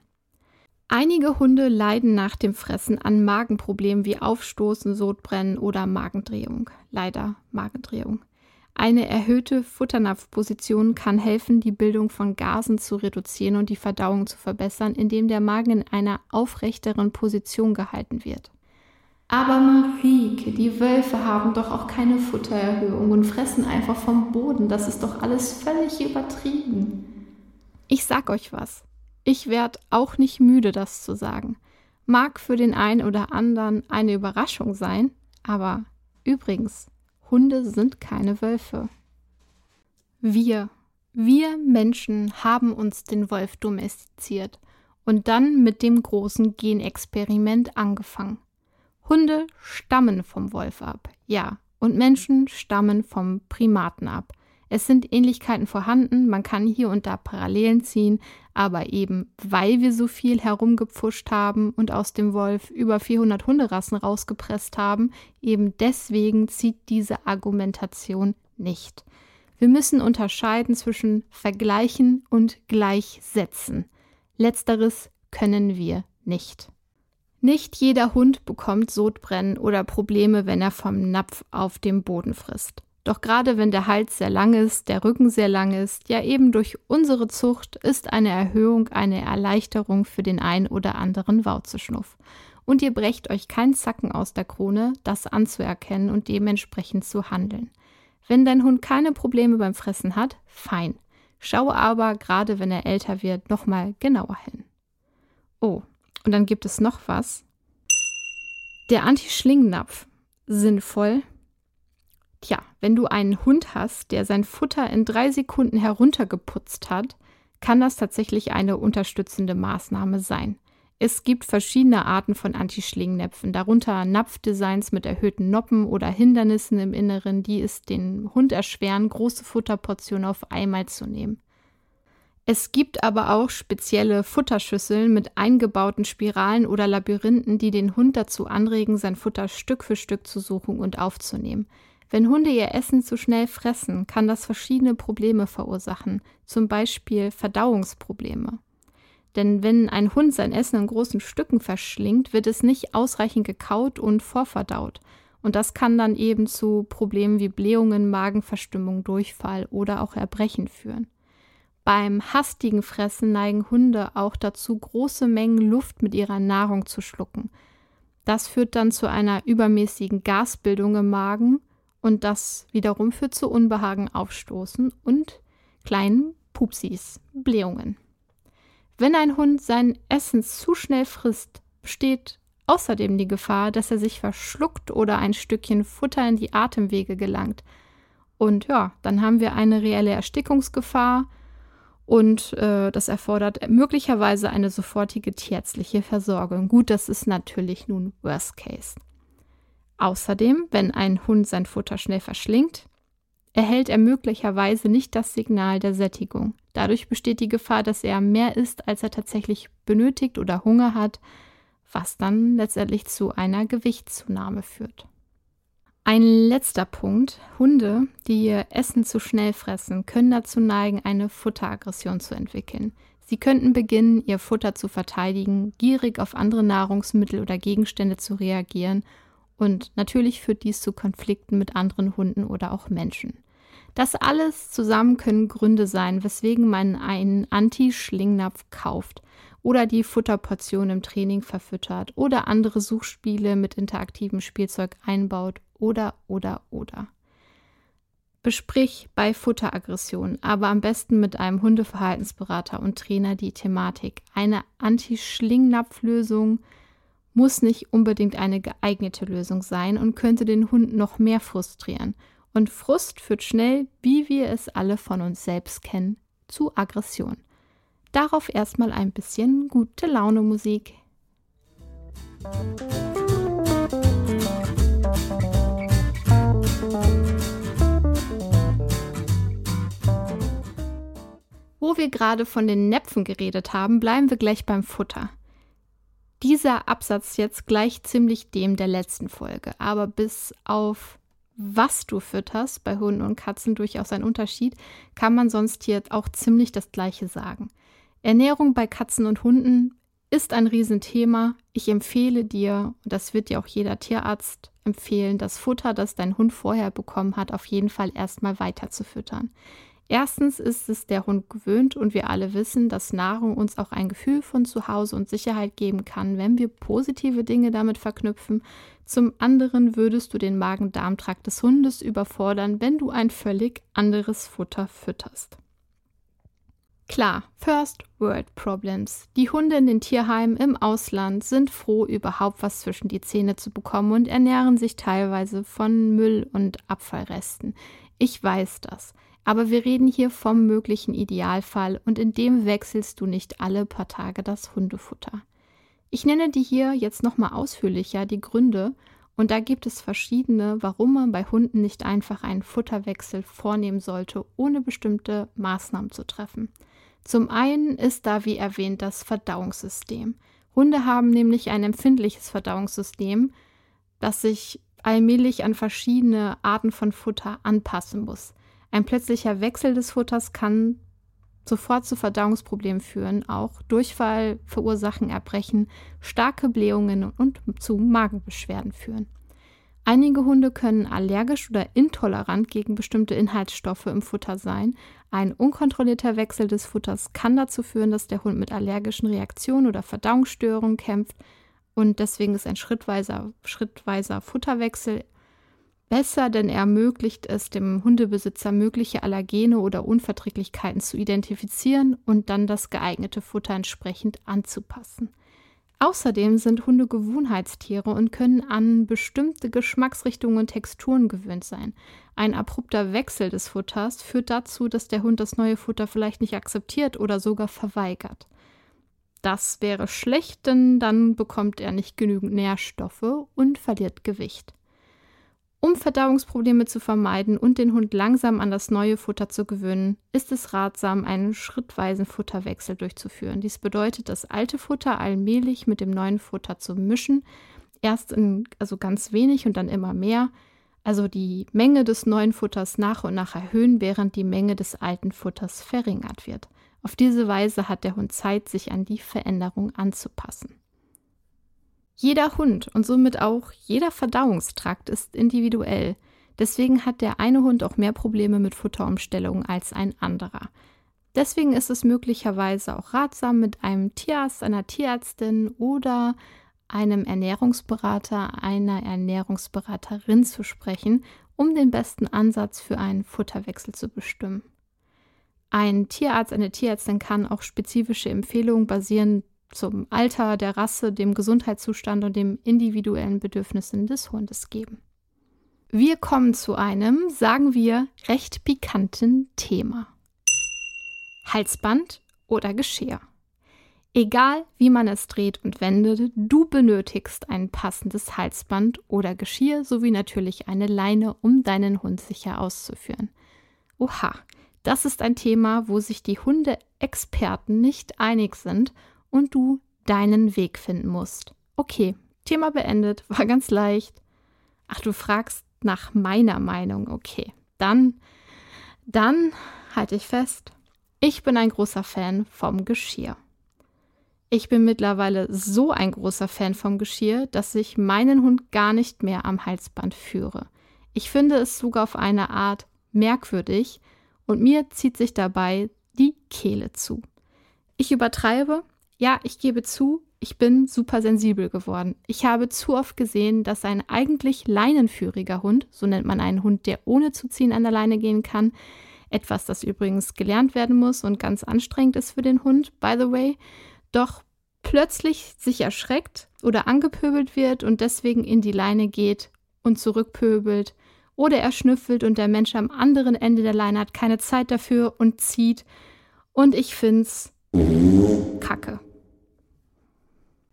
Einige Hunde leiden nach dem Fressen an Magenproblemen wie Aufstoßen, Sodbrennen oder Magendrehung. Leider Magendrehung. Eine erhöhte Futternapfposition kann helfen, die Bildung von Gasen zu reduzieren und die Verdauung zu verbessern, indem der Magen in einer aufrechteren Position gehalten wird. Aber Marike, die Wölfe haben doch auch keine Futtererhöhung und fressen einfach vom Boden. Das ist doch alles völlig übertrieben. Ich sag euch was. Ich werd auch nicht müde, das zu sagen. Mag für den einen oder anderen eine Überraschung sein, aber übrigens, Hunde sind keine Wölfe. Wir, wir Menschen haben uns den Wolf domestiziert und dann mit dem großen Genexperiment angefangen. Hunde stammen vom Wolf ab, ja, und Menschen stammen vom Primaten ab. Es sind Ähnlichkeiten vorhanden, man kann hier und da Parallelen ziehen, aber eben weil wir so viel herumgepfuscht haben und aus dem Wolf über 400 Hunderassen rausgepresst haben, eben deswegen zieht diese Argumentation nicht. Wir müssen unterscheiden zwischen vergleichen und gleichsetzen. Letzteres können wir nicht. Nicht jeder Hund bekommt Sodbrennen oder Probleme, wenn er vom Napf auf dem Boden frisst. Doch gerade wenn der Hals sehr lang ist, der Rücken sehr lang ist, ja eben durch unsere Zucht ist eine Erhöhung eine Erleichterung für den ein oder anderen Wauzeschnuff. Und ihr brecht euch keinen Zacken aus der Krone, das anzuerkennen und dementsprechend zu handeln. Wenn dein Hund keine Probleme beim Fressen hat, fein. Schaue aber, gerade wenn er älter wird, nochmal genauer hin. Oh, und dann gibt es noch was. Der Anti-Schlingnapf. Sinnvoll. Tja, wenn du einen Hund hast, der sein Futter in drei Sekunden heruntergeputzt hat, kann das tatsächlich eine unterstützende Maßnahme sein. Es gibt verschiedene Arten von Anti-Schlingnäpfen, darunter Napfdesigns mit erhöhten Noppen oder Hindernissen im Inneren, die es den Hund erschweren, große Futterportionen auf einmal zu nehmen. Es gibt aber auch spezielle Futterschüsseln mit eingebauten Spiralen oder Labyrinthen, die den Hund dazu anregen, sein Futter Stück für Stück zu suchen und aufzunehmen. Wenn Hunde ihr Essen zu schnell fressen, kann das verschiedene Probleme verursachen, zum Beispiel Verdauungsprobleme. Denn wenn ein Hund sein Essen in großen Stücken verschlingt, wird es nicht ausreichend gekaut und vorverdaut. Und das kann dann eben zu Problemen wie Blähungen, Magenverstimmung, Durchfall oder auch Erbrechen führen. Beim hastigen Fressen neigen Hunde auch dazu, große Mengen Luft mit ihrer Nahrung zu schlucken. Das führt dann zu einer übermäßigen Gasbildung im Magen und das wiederum führt zu Unbehagen, Aufstoßen und kleinen Pupsis, Blähungen. Wenn ein Hund sein Essen zu schnell frisst, besteht außerdem die Gefahr, dass er sich verschluckt oder ein Stückchen Futter in die Atemwege gelangt. Und ja, dann haben wir eine reelle Erstickungsgefahr, und äh, das erfordert möglicherweise eine sofortige tierärztliche Versorgung. Gut, das ist natürlich nun Worst Case. Außerdem, wenn ein Hund sein Futter schnell verschlingt, erhält er möglicherweise nicht das Signal der Sättigung. Dadurch besteht die Gefahr, dass er mehr isst, als er tatsächlich benötigt oder Hunger hat, was dann letztendlich zu einer Gewichtszunahme führt. Ein letzter Punkt. Hunde, die ihr Essen zu schnell fressen, können dazu neigen, eine Futteraggression zu entwickeln. Sie könnten beginnen, ihr Futter zu verteidigen, gierig auf andere Nahrungsmittel oder Gegenstände zu reagieren und natürlich führt dies zu Konflikten mit anderen Hunden oder auch Menschen. Das alles zusammen können Gründe sein, weswegen man einen Anti-Schlingnapf kauft oder die Futterportion im Training verfüttert oder andere Suchspiele mit interaktivem Spielzeug einbaut oder oder oder. Besprich bei Futteraggression, aber am besten mit einem Hundeverhaltensberater und Trainer die Thematik. Eine Anti-Schlingnapf-Lösung muss nicht unbedingt eine geeignete Lösung sein und könnte den Hund noch mehr frustrieren. Und Frust führt schnell, wie wir es alle von uns selbst kennen, zu Aggression. Darauf erstmal ein bisschen gute Laune Musik. Wo wir gerade von den Näpfen geredet haben, bleiben wir gleich beim Futter. Dieser Absatz jetzt gleich ziemlich dem der letzten Folge, aber bis auf was du fütterst, bei Hunden und Katzen durchaus ein Unterschied, kann man sonst hier auch ziemlich das gleiche sagen. Ernährung bei Katzen und Hunden ist ein Riesenthema. Ich empfehle dir, und das wird dir auch jeder Tierarzt empfehlen, das Futter, das dein Hund vorher bekommen hat, auf jeden Fall erstmal weiter zu füttern. Erstens ist es der Hund gewöhnt und wir alle wissen, dass Nahrung uns auch ein Gefühl von Zuhause und Sicherheit geben kann, wenn wir positive Dinge damit verknüpfen. Zum anderen würdest du den Magen-Darm-Trakt des Hundes überfordern, wenn du ein völlig anderes Futter fütterst. Klar, First World Problems. Die Hunde in den Tierheimen im Ausland sind froh, überhaupt was zwischen die Zähne zu bekommen und ernähren sich teilweise von Müll und Abfallresten. Ich weiß das. Aber wir reden hier vom möglichen Idealfall und in dem wechselst du nicht alle paar Tage das Hundefutter. Ich nenne dir hier jetzt nochmal ausführlicher die Gründe und da gibt es verschiedene, warum man bei Hunden nicht einfach einen Futterwechsel vornehmen sollte, ohne bestimmte Maßnahmen zu treffen. Zum einen ist da, wie erwähnt, das Verdauungssystem. Hunde haben nämlich ein empfindliches Verdauungssystem, das sich allmählich an verschiedene Arten von Futter anpassen muss. Ein plötzlicher Wechsel des Futters kann sofort zu Verdauungsproblemen führen, auch Durchfall verursachen, Erbrechen, starke Blähungen und zu Magenbeschwerden führen. Einige Hunde können allergisch oder intolerant gegen bestimmte Inhaltsstoffe im Futter sein. Ein unkontrollierter Wechsel des Futters kann dazu führen, dass der Hund mit allergischen Reaktionen oder Verdauungsstörungen kämpft. Und deswegen ist ein schrittweiser, schrittweiser Futterwechsel besser, denn er ermöglicht es dem Hundebesitzer, mögliche Allergene oder Unverträglichkeiten zu identifizieren und dann das geeignete Futter entsprechend anzupassen. Außerdem sind Hunde Gewohnheitstiere und können an bestimmte Geschmacksrichtungen und Texturen gewöhnt sein. Ein abrupter Wechsel des Futters führt dazu, dass der Hund das neue Futter vielleicht nicht akzeptiert oder sogar verweigert. Das wäre schlecht, denn dann bekommt er nicht genügend Nährstoffe und verliert Gewicht. Um Verdauungsprobleme zu vermeiden und den Hund langsam an das neue Futter zu gewöhnen, ist es ratsam, einen schrittweisen Futterwechsel durchzuführen. Dies bedeutet, das alte Futter allmählich mit dem neuen Futter zu mischen, erst in also ganz wenig und dann immer mehr, also die Menge des neuen Futters nach und nach erhöhen, während die Menge des alten Futters verringert wird. Auf diese Weise hat der Hund Zeit, sich an die Veränderung anzupassen. Jeder Hund und somit auch jeder Verdauungstrakt ist individuell. Deswegen hat der eine Hund auch mehr Probleme mit Futterumstellungen als ein anderer. Deswegen ist es möglicherweise auch ratsam, mit einem Tierarzt, einer Tierärztin oder einem Ernährungsberater, einer Ernährungsberaterin zu sprechen, um den besten Ansatz für einen Futterwechsel zu bestimmen. Ein Tierarzt, eine Tierärztin kann auch spezifische Empfehlungen basierend zum Alter, der Rasse, dem Gesundheitszustand und den individuellen Bedürfnissen des Hundes geben. Wir kommen zu einem, sagen wir, recht pikanten Thema. Halsband oder Geschirr. Egal wie man es dreht und wendet, du benötigst ein passendes Halsband oder Geschirr sowie natürlich eine Leine, um deinen Hund sicher auszuführen. Oha, das ist ein Thema, wo sich die Hundeexperten nicht einig sind und du deinen Weg finden musst. Okay, Thema beendet, war ganz leicht. Ach, du fragst nach meiner Meinung, okay. Dann, dann halte ich fest, ich bin ein großer Fan vom Geschirr. Ich bin mittlerweile so ein großer Fan vom Geschirr, dass ich meinen Hund gar nicht mehr am Halsband führe. Ich finde es sogar auf eine Art merkwürdig und mir zieht sich dabei die Kehle zu. Ich übertreibe, ja, ich gebe zu, ich bin super sensibel geworden. Ich habe zu oft gesehen, dass ein eigentlich leinenführiger Hund, so nennt man einen Hund, der ohne zu ziehen an der Leine gehen kann, etwas, das übrigens gelernt werden muss und ganz anstrengend ist für den Hund, by the way, doch plötzlich sich erschreckt oder angepöbelt wird und deswegen in die Leine geht und zurückpöbelt oder er schnüffelt und der Mensch am anderen Ende der Leine hat keine Zeit dafür und zieht und ich find's kacke.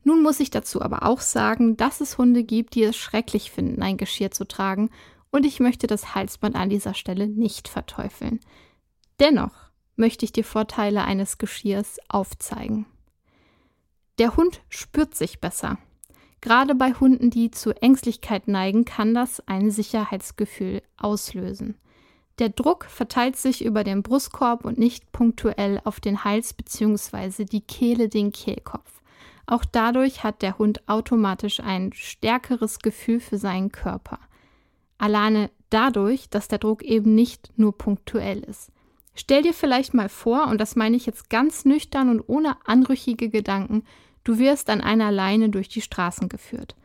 Nun muss ich dazu aber auch sagen, dass es Hunde gibt, die es schrecklich finden, ein Geschirr zu tragen, und ich möchte das Halsband an dieser Stelle nicht verteufeln. Dennoch möchte ich die Vorteile eines Geschirrs aufzeigen. Der Hund spürt sich besser. Gerade bei Hunden, die zu Ängstlichkeit neigen, kann das ein Sicherheitsgefühl auslösen. Der Druck verteilt sich über den Brustkorb und nicht punktuell auf den Hals bzw. die Kehle, den Kehlkopf. Auch dadurch hat der Hund automatisch ein stärkeres Gefühl für seinen Körper. Alleine dadurch, dass der Druck eben nicht nur punktuell ist. Stell dir vielleicht mal vor, und das meine ich jetzt ganz nüchtern und ohne anrüchige Gedanken, du wirst an einer Leine durch die Straßen geführt.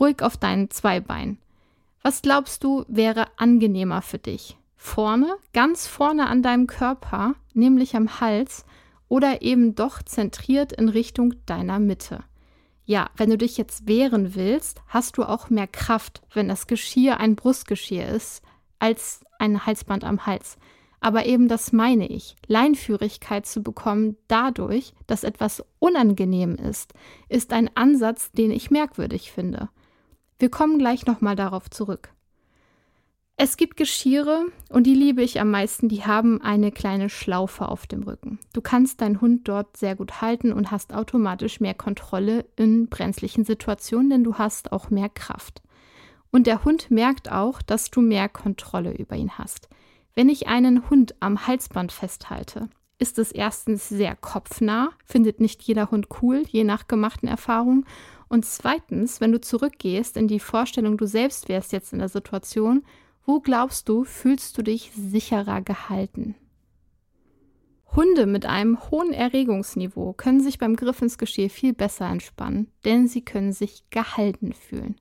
Ruhig auf deinen zwei Beinen. Was glaubst du, wäre angenehmer für dich? Vorne, ganz vorne an deinem Körper, nämlich am Hals, oder eben doch zentriert in Richtung deiner Mitte? Ja, wenn du dich jetzt wehren willst, hast du auch mehr Kraft, wenn das Geschirr ein Brustgeschirr ist, als ein Halsband am Hals. Aber eben das meine ich. Leinführigkeit zu bekommen dadurch, dass etwas unangenehm ist, ist ein Ansatz, den ich merkwürdig finde. Wir kommen gleich nochmal darauf zurück. Es gibt Geschirre, und die liebe ich am meisten, die haben eine kleine Schlaufe auf dem Rücken. Du kannst deinen Hund dort sehr gut halten und hast automatisch mehr Kontrolle in brenzlichen Situationen, denn du hast auch mehr Kraft. Und der Hund merkt auch, dass du mehr Kontrolle über ihn hast. Wenn ich einen Hund am Halsband festhalte, ist es erstens sehr kopfnah, findet nicht jeder Hund cool, je nach gemachten Erfahrungen. Und zweitens, wenn du zurückgehst in die Vorstellung, du selbst wärst jetzt in der Situation, wo glaubst du, fühlst du dich sicherer gehalten? Hunde mit einem hohen Erregungsniveau können sich beim Griff ins Geschirr viel besser entspannen, denn sie können sich gehalten fühlen.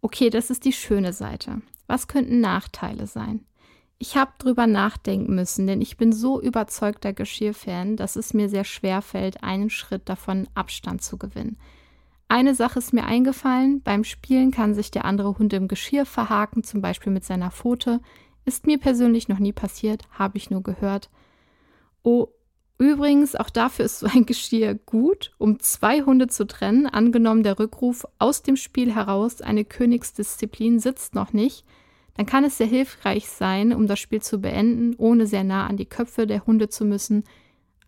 Okay, das ist die schöne Seite. Was könnten Nachteile sein? Ich habe drüber nachdenken müssen, denn ich bin so überzeugter Geschirrfan, dass es mir sehr schwer fällt, einen Schritt davon Abstand zu gewinnen. Eine Sache ist mir eingefallen, beim Spielen kann sich der andere Hund im Geschirr verhaken, zum Beispiel mit seiner Pfote. Ist mir persönlich noch nie passiert, habe ich nur gehört. Oh, übrigens, auch dafür ist so ein Geschirr gut, um zwei Hunde zu trennen. Angenommen, der Rückruf aus dem Spiel heraus, eine Königsdisziplin sitzt noch nicht – dann kann es sehr hilfreich sein, um das Spiel zu beenden, ohne sehr nah an die Köpfe der Hunde zu müssen,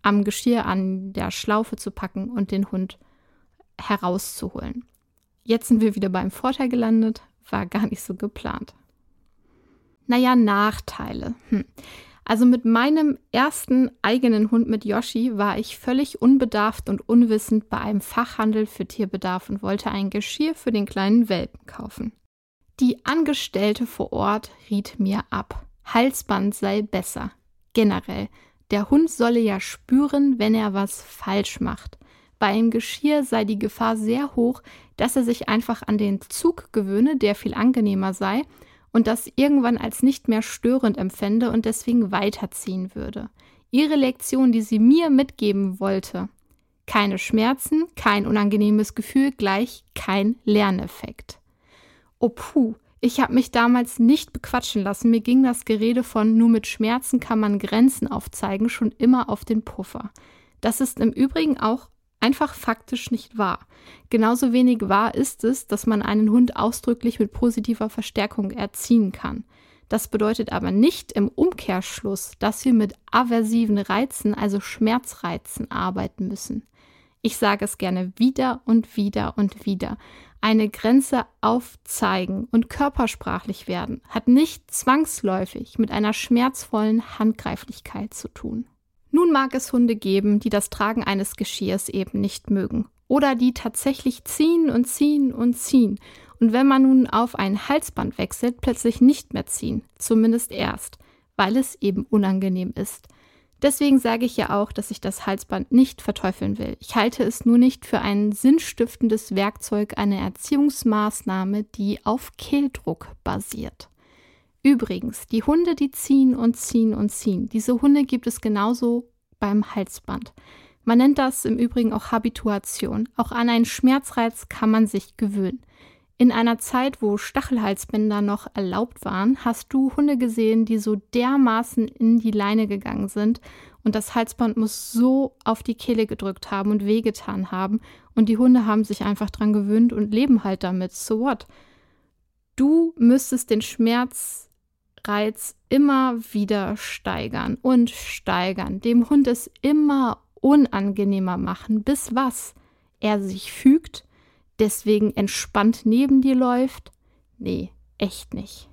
am Geschirr an der Schlaufe zu packen und den Hund herauszuholen. Jetzt sind wir wieder beim Vorteil gelandet, war gar nicht so geplant. Naja, Nachteile. Hm. Also mit meinem ersten eigenen Hund mit Yoshi war ich völlig unbedarft und unwissend bei einem Fachhandel für Tierbedarf und wollte ein Geschirr für den kleinen Welpen kaufen. Die Angestellte vor Ort riet mir ab. Halsband sei besser. Generell. Der Hund solle ja spüren, wenn er was falsch macht. Bei einem Geschirr sei die Gefahr sehr hoch, dass er sich einfach an den Zug gewöhne, der viel angenehmer sei, und das irgendwann als nicht mehr störend empfände und deswegen weiterziehen würde. Ihre Lektion, die sie mir mitgeben wollte. Keine Schmerzen, kein unangenehmes Gefühl, gleich kein Lerneffekt. Oh puh, ich habe mich damals nicht bequatschen lassen. Mir ging das Gerede von nur mit Schmerzen kann man Grenzen aufzeigen schon immer auf den Puffer. Das ist im Übrigen auch einfach faktisch nicht wahr. Genauso wenig wahr ist es, dass man einen Hund ausdrücklich mit positiver Verstärkung erziehen kann. Das bedeutet aber nicht im Umkehrschluss, dass wir mit aversiven Reizen, also Schmerzreizen, arbeiten müssen. Ich sage es gerne wieder und wieder und wieder eine Grenze aufzeigen und körpersprachlich werden hat nicht zwangsläufig mit einer schmerzvollen Handgreiflichkeit zu tun. Nun mag es Hunde geben, die das Tragen eines Geschirrs eben nicht mögen oder die tatsächlich ziehen und ziehen und ziehen und wenn man nun auf ein Halsband wechselt, plötzlich nicht mehr ziehen, zumindest erst, weil es eben unangenehm ist. Deswegen sage ich ja auch, dass ich das Halsband nicht verteufeln will. Ich halte es nur nicht für ein sinnstiftendes Werkzeug, eine Erziehungsmaßnahme, die auf Kehldruck basiert. Übrigens, die Hunde, die ziehen und ziehen und ziehen, diese Hunde gibt es genauso beim Halsband. Man nennt das im Übrigen auch Habituation. Auch an einen Schmerzreiz kann man sich gewöhnen. In einer Zeit, wo Stachelhalsbänder noch erlaubt waren, hast du Hunde gesehen, die so dermaßen in die Leine gegangen sind und das Halsband muss so auf die Kehle gedrückt haben und wehgetan haben und die Hunde haben sich einfach dran gewöhnt und leben halt damit. So what? Du müsstest den Schmerzreiz immer wieder steigern und steigern, dem Hund es immer unangenehmer machen, bis was? Er sich fügt, deswegen entspannt neben dir läuft? Nee, echt nicht.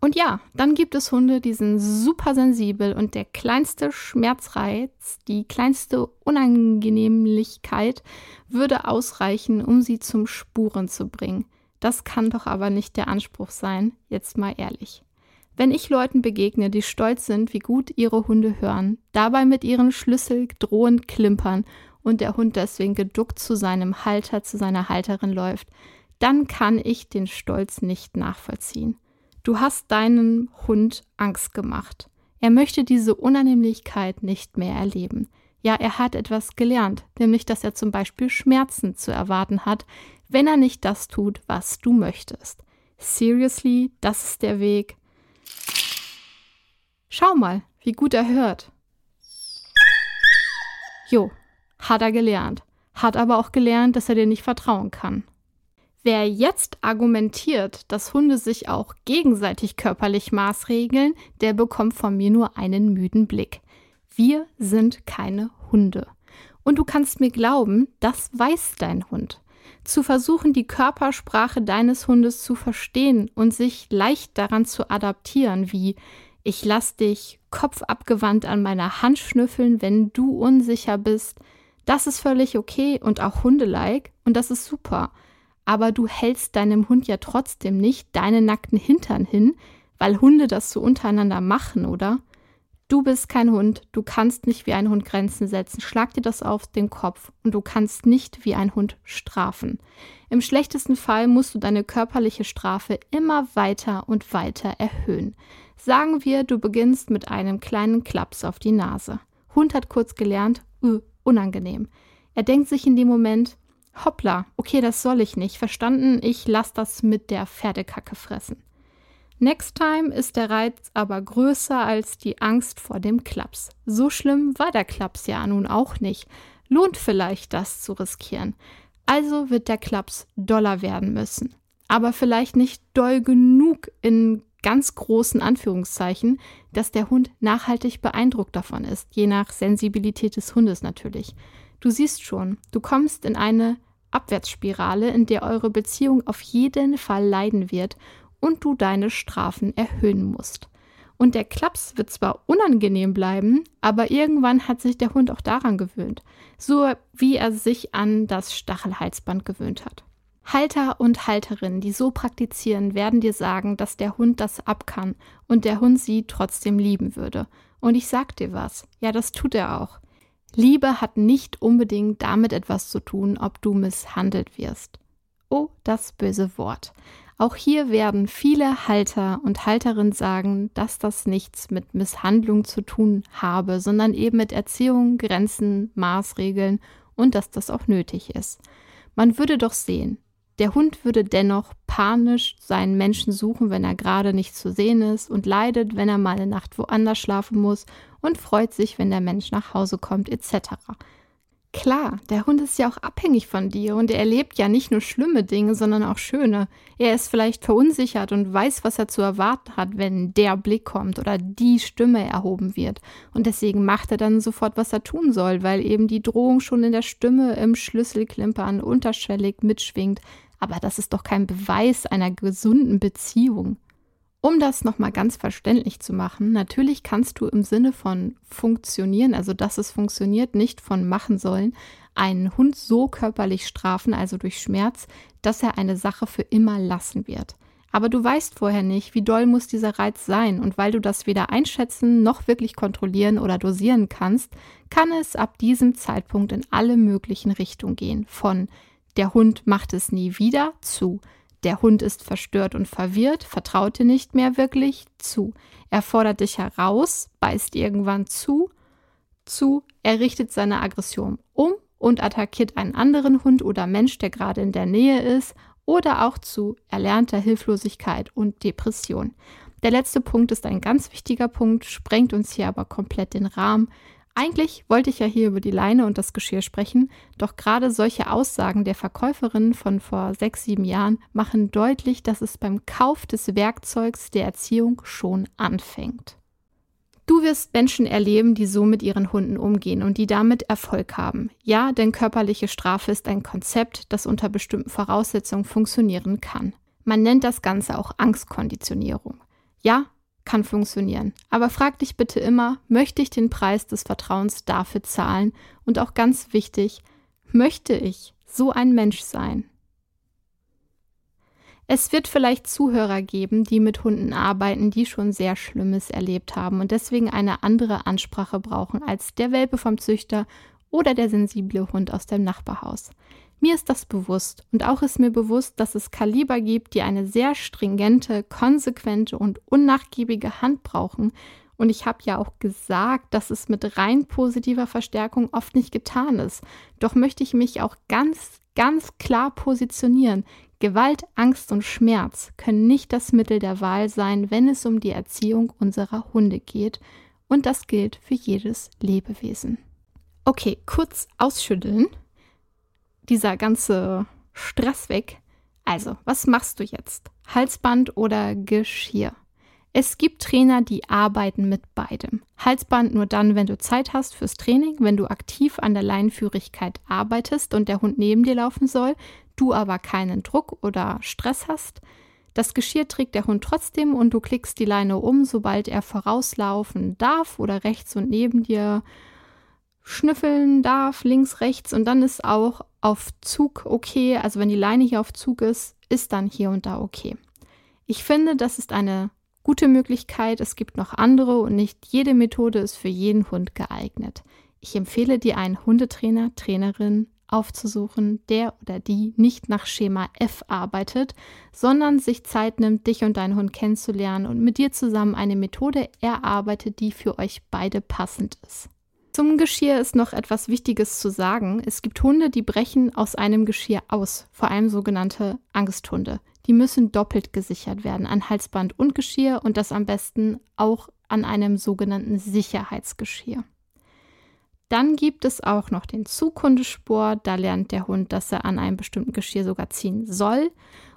Und ja, dann gibt es Hunde, die sind super sensibel und der kleinste Schmerzreiz, die kleinste Unangenehmlichkeit würde ausreichen, um sie zum Spuren zu bringen. Das kann doch aber nicht der Anspruch sein, jetzt mal ehrlich. Wenn ich Leuten begegne, die stolz sind, wie gut ihre Hunde hören, dabei mit ihren Schlüssel drohend klimpern und der Hund deswegen geduckt zu seinem Halter, zu seiner Halterin läuft, dann kann ich den Stolz nicht nachvollziehen. Du hast deinem Hund Angst gemacht. Er möchte diese Unannehmlichkeit nicht mehr erleben. Ja, er hat etwas gelernt, nämlich dass er zum Beispiel Schmerzen zu erwarten hat, wenn er nicht das tut, was du möchtest. Seriously, das ist der Weg. Schau mal, wie gut er hört. Jo, hat er gelernt, hat aber auch gelernt, dass er dir nicht vertrauen kann. Wer jetzt argumentiert, dass Hunde sich auch gegenseitig körperlich maßregeln, der bekommt von mir nur einen müden Blick. Wir sind keine Hunde. Und du kannst mir glauben, das weiß dein Hund. Zu versuchen, die Körpersprache deines Hundes zu verstehen und sich leicht daran zu adaptieren, wie ich lass dich kopfabgewandt an meiner Hand schnüffeln, wenn du unsicher bist, das ist völlig okay und auch hundelike und das ist super aber du hältst deinem Hund ja trotzdem nicht deine nackten Hintern hin, weil Hunde das so untereinander machen, oder? Du bist kein Hund, du kannst nicht wie ein Hund Grenzen setzen, schlag dir das auf den Kopf und du kannst nicht wie ein Hund strafen. Im schlechtesten Fall musst du deine körperliche Strafe immer weiter und weiter erhöhen. Sagen wir, du beginnst mit einem kleinen Klaps auf die Nase. Hund hat kurz gelernt, uh, unangenehm. Er denkt sich in dem Moment, Hoppla, okay, das soll ich nicht. Verstanden, ich lass das mit der Pferdekacke fressen. Next time ist der Reiz aber größer als die Angst vor dem Klaps. So schlimm war der Klaps ja nun auch nicht. Lohnt vielleicht das zu riskieren. Also wird der Klaps doller werden müssen. Aber vielleicht nicht doll genug in ganz großen Anführungszeichen, dass der Hund nachhaltig beeindruckt davon ist, je nach Sensibilität des Hundes natürlich. Du siehst schon, du kommst in eine Abwärtsspirale, in der eure Beziehung auf jeden Fall leiden wird und du deine Strafen erhöhen musst. Und der Klaps wird zwar unangenehm bleiben, aber irgendwann hat sich der Hund auch daran gewöhnt, so wie er sich an das Stachelhalsband gewöhnt hat. Halter und Halterinnen, die so praktizieren, werden dir sagen, dass der Hund das ab kann und der Hund sie trotzdem lieben würde. Und ich sag dir was, ja, das tut er auch. Liebe hat nicht unbedingt damit etwas zu tun, ob du misshandelt wirst. Oh, das böse Wort. Auch hier werden viele Halter und Halterinnen sagen, dass das nichts mit Misshandlung zu tun habe, sondern eben mit Erziehung, Grenzen, Maßregeln und dass das auch nötig ist. Man würde doch sehen, der Hund würde dennoch panisch seinen Menschen suchen, wenn er gerade nicht zu sehen ist und leidet, wenn er mal eine Nacht woanders schlafen muss und freut sich, wenn der Mensch nach Hause kommt, etc. Klar, der Hund ist ja auch abhängig von dir und er erlebt ja nicht nur schlimme Dinge, sondern auch schöne. Er ist vielleicht verunsichert und weiß, was er zu erwarten hat, wenn der Blick kommt oder die Stimme erhoben wird. Und deswegen macht er dann sofort, was er tun soll, weil eben die Drohung schon in der Stimme im Schlüsselklimpern unterschwellig mitschwingt, aber das ist doch kein Beweis einer gesunden Beziehung. Um das nochmal ganz verständlich zu machen, natürlich kannst du im Sinne von funktionieren, also dass es funktioniert, nicht von machen sollen, einen Hund so körperlich strafen, also durch Schmerz, dass er eine Sache für immer lassen wird. Aber du weißt vorher nicht, wie doll muss dieser Reiz sein und weil du das weder einschätzen noch wirklich kontrollieren oder dosieren kannst, kann es ab diesem Zeitpunkt in alle möglichen Richtungen gehen. Von der Hund macht es nie wieder zu. Der Hund ist verstört und verwirrt, vertraut dir nicht mehr wirklich zu. Er fordert dich heraus, beißt irgendwann zu, zu, er richtet seine Aggression um und attackiert einen anderen Hund oder Mensch, der gerade in der Nähe ist, oder auch zu erlernter Hilflosigkeit und Depression. Der letzte Punkt ist ein ganz wichtiger Punkt, sprengt uns hier aber komplett den Rahmen. Eigentlich wollte ich ja hier über die Leine und das Geschirr sprechen, doch gerade solche Aussagen der Verkäuferin von vor sechs, sieben Jahren machen deutlich, dass es beim Kauf des Werkzeugs der Erziehung schon anfängt. Du wirst Menschen erleben, die so mit ihren Hunden umgehen und die damit Erfolg haben. Ja, denn körperliche Strafe ist ein Konzept, das unter bestimmten Voraussetzungen funktionieren kann. Man nennt das Ganze auch Angstkonditionierung. Ja, kann funktionieren. Aber frag dich bitte immer, möchte ich den Preis des Vertrauens dafür zahlen? Und auch ganz wichtig, möchte ich so ein Mensch sein? Es wird vielleicht Zuhörer geben, die mit Hunden arbeiten, die schon sehr Schlimmes erlebt haben und deswegen eine andere Ansprache brauchen als der Welpe vom Züchter oder der sensible Hund aus dem Nachbarhaus. Mir ist das bewusst und auch ist mir bewusst, dass es Kaliber gibt, die eine sehr stringente, konsequente und unnachgiebige Hand brauchen. Und ich habe ja auch gesagt, dass es mit rein positiver Verstärkung oft nicht getan ist. Doch möchte ich mich auch ganz, ganz klar positionieren. Gewalt, Angst und Schmerz können nicht das Mittel der Wahl sein, wenn es um die Erziehung unserer Hunde geht. Und das gilt für jedes Lebewesen. Okay, kurz ausschütteln. Dieser ganze Stress weg. Also, was machst du jetzt? Halsband oder Geschirr? Es gibt Trainer, die arbeiten mit beidem. Halsband nur dann, wenn du Zeit hast fürs Training, wenn du aktiv an der Leinenführigkeit arbeitest und der Hund neben dir laufen soll, du aber keinen Druck oder Stress hast. Das Geschirr trägt der Hund trotzdem und du klickst die Leine um, sobald er vorauslaufen darf oder rechts und neben dir schnüffeln darf, links, rechts und dann ist auch auf Zug okay. Also wenn die Leine hier auf Zug ist, ist dann hier und da okay. Ich finde, das ist eine gute Möglichkeit. Es gibt noch andere und nicht jede Methode ist für jeden Hund geeignet. Ich empfehle dir einen Hundetrainer, Trainerin aufzusuchen, der oder die nicht nach Schema F arbeitet, sondern sich Zeit nimmt, dich und deinen Hund kennenzulernen und mit dir zusammen eine Methode erarbeitet, die für euch beide passend ist. Zum Geschirr ist noch etwas Wichtiges zu sagen. Es gibt Hunde, die brechen aus einem Geschirr aus, vor allem sogenannte Angsthunde. Die müssen doppelt gesichert werden an Halsband und Geschirr und das am besten auch an einem sogenannten Sicherheitsgeschirr. Dann gibt es auch noch den Zughundesport. Da lernt der Hund, dass er an einem bestimmten Geschirr sogar ziehen soll.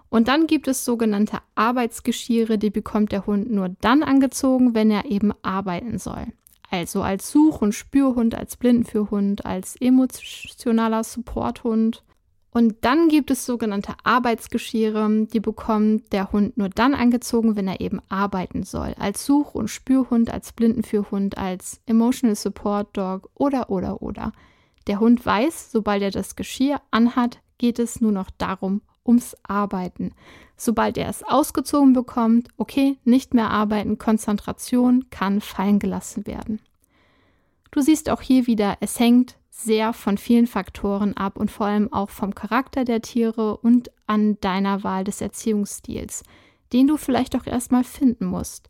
Und dann gibt es sogenannte Arbeitsgeschirre, die bekommt der Hund nur dann angezogen, wenn er eben arbeiten soll. Also als Such- und Spürhund, als Blindenführhund, als emotionaler Supporthund und dann gibt es sogenannte Arbeitsgeschirre, die bekommt der Hund nur dann angezogen, wenn er eben arbeiten soll. Als Such- und Spürhund, als Blindenführhund, als Emotional Support Dog oder oder oder. Der Hund weiß, sobald er das Geschirr anhat, geht es nur noch darum, ums Arbeiten. Sobald er es ausgezogen bekommt, okay, nicht mehr arbeiten, Konzentration kann fallen gelassen werden. Du siehst auch hier wieder, es hängt sehr von vielen Faktoren ab und vor allem auch vom Charakter der Tiere und an deiner Wahl des Erziehungsstils, den du vielleicht auch erstmal finden musst.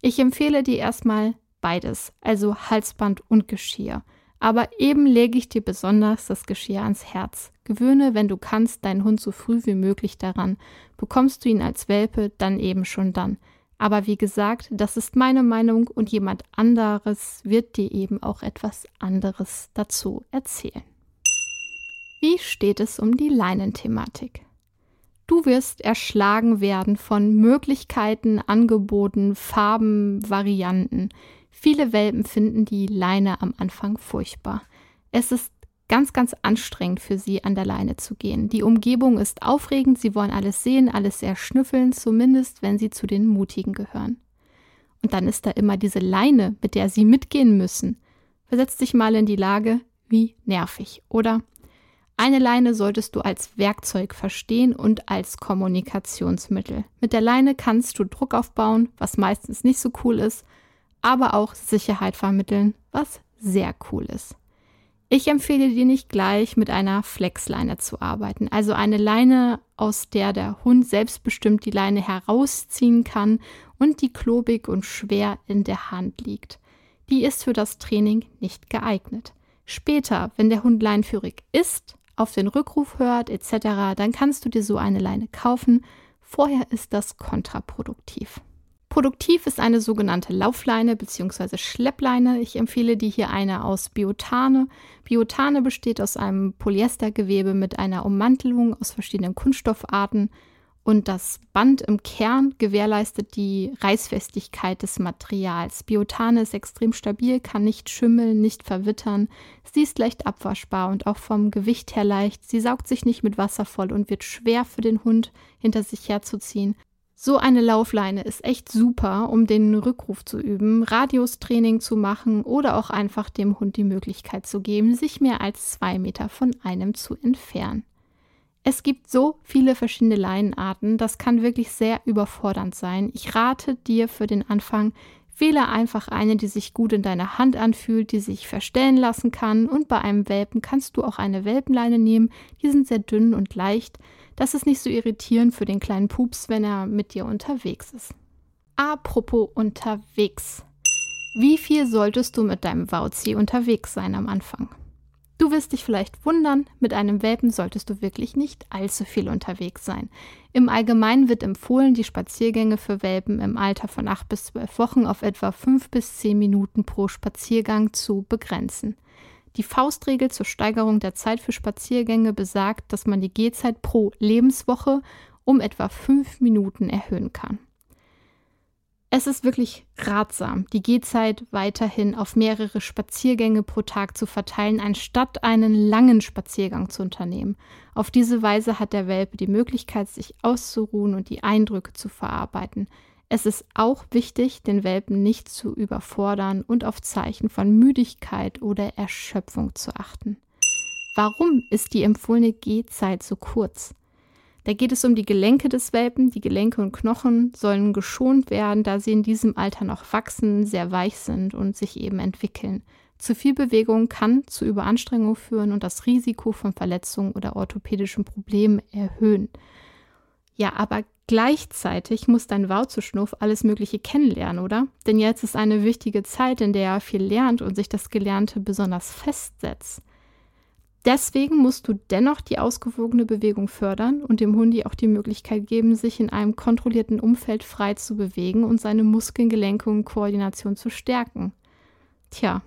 Ich empfehle dir erstmal beides, also Halsband und Geschirr. Aber eben lege ich dir besonders das Geschirr ans Herz. Gewöhne, wenn du kannst, deinen Hund so früh wie möglich daran. Bekommst du ihn als Welpe, dann eben schon dann. Aber wie gesagt, das ist meine Meinung und jemand anderes wird dir eben auch etwas anderes dazu erzählen. Wie steht es um die Leinenthematik? Du wirst erschlagen werden von Möglichkeiten, Angeboten, Farben, Varianten. Viele Welpen finden die Leine am Anfang furchtbar. Es ist ganz, ganz anstrengend für sie, an der Leine zu gehen. Die Umgebung ist aufregend, sie wollen alles sehen, alles erschnüffeln, zumindest wenn sie zu den Mutigen gehören. Und dann ist da immer diese Leine, mit der sie mitgehen müssen. Versetz dich mal in die Lage, wie nervig, oder? Eine Leine solltest du als Werkzeug verstehen und als Kommunikationsmittel. Mit der Leine kannst du Druck aufbauen, was meistens nicht so cool ist, aber auch Sicherheit vermitteln, was sehr cool ist. Ich empfehle dir nicht gleich mit einer Flexleine zu arbeiten, also eine Leine, aus der der Hund selbstbestimmt die Leine herausziehen kann und die klobig und schwer in der Hand liegt. Die ist für das Training nicht geeignet. Später, wenn der Hund leinführig ist, auf den Rückruf hört etc., dann kannst du dir so eine Leine kaufen. Vorher ist das kontraproduktiv. Produktiv ist eine sogenannte Laufleine bzw. Schleppleine. Ich empfehle dir hier eine aus Biotane. Biotane besteht aus einem Polyestergewebe mit einer Ummantelung aus verschiedenen Kunststoffarten und das Band im Kern gewährleistet die Reißfestigkeit des Materials. Biotane ist extrem stabil, kann nicht schimmeln, nicht verwittern. Sie ist leicht abwaschbar und auch vom Gewicht her leicht. Sie saugt sich nicht mit Wasser voll und wird schwer für den Hund hinter sich herzuziehen. So eine Laufleine ist echt super, um den Rückruf zu üben, Radiustraining zu machen oder auch einfach dem Hund die Möglichkeit zu geben, sich mehr als zwei Meter von einem zu entfernen. Es gibt so viele verschiedene Leinenarten, das kann wirklich sehr überfordernd sein. Ich rate dir für den Anfang, wähle einfach eine, die sich gut in deiner Hand anfühlt, die sich verstellen lassen kann und bei einem Welpen kannst du auch eine Welpenleine nehmen, die sind sehr dünn und leicht. Das ist nicht so irritierend für den kleinen Pups, wenn er mit dir unterwegs ist. Apropos unterwegs. Wie viel solltest du mit deinem Wauzi unterwegs sein am Anfang? Du wirst dich vielleicht wundern, mit einem Welpen solltest du wirklich nicht allzu viel unterwegs sein. Im Allgemeinen wird empfohlen, die Spaziergänge für Welpen im Alter von 8 bis 12 Wochen auf etwa 5 bis 10 Minuten pro Spaziergang zu begrenzen. Die Faustregel zur Steigerung der Zeit für Spaziergänge besagt, dass man die Gehzeit pro Lebenswoche um etwa 5 Minuten erhöhen kann. Es ist wirklich ratsam, die Gehzeit weiterhin auf mehrere Spaziergänge pro Tag zu verteilen, anstatt einen langen Spaziergang zu unternehmen. Auf diese Weise hat der Welpe die Möglichkeit, sich auszuruhen und die Eindrücke zu verarbeiten. Es ist auch wichtig, den Welpen nicht zu überfordern und auf Zeichen von Müdigkeit oder Erschöpfung zu achten. Warum ist die empfohlene Gehzeit so kurz? Da geht es um die Gelenke des Welpen. Die Gelenke und Knochen sollen geschont werden, da sie in diesem Alter noch wachsen, sehr weich sind und sich eben entwickeln. Zu viel Bewegung kann zu Überanstrengung führen und das Risiko von Verletzungen oder orthopädischen Problemen erhöhen. Ja, aber gleichzeitig muss dein Wauzuschnuff alles Mögliche kennenlernen, oder? Denn jetzt ist eine wichtige Zeit, in der er viel lernt und sich das Gelernte besonders festsetzt. Deswegen musst du dennoch die ausgewogene Bewegung fördern und dem Hundi auch die Möglichkeit geben, sich in einem kontrollierten Umfeld frei zu bewegen und seine Muskeln, Gelenke und Koordination zu stärken. Tja,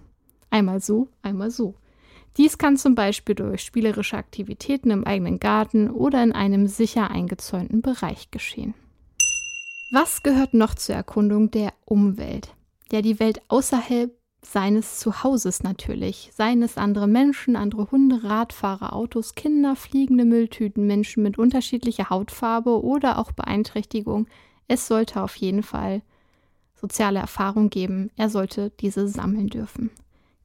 einmal so, einmal so. Dies kann zum Beispiel durch spielerische Aktivitäten im eigenen Garten oder in einem sicher eingezäunten Bereich geschehen. Was gehört noch zur Erkundung der Umwelt? Ja, die Welt außerhalb seines Zuhauses natürlich. Seien es andere Menschen, andere Hunde, Radfahrer, Autos, Kinder, fliegende Mülltüten, Menschen mit unterschiedlicher Hautfarbe oder auch Beeinträchtigung. Es sollte auf jeden Fall soziale Erfahrung geben. Er sollte diese sammeln dürfen.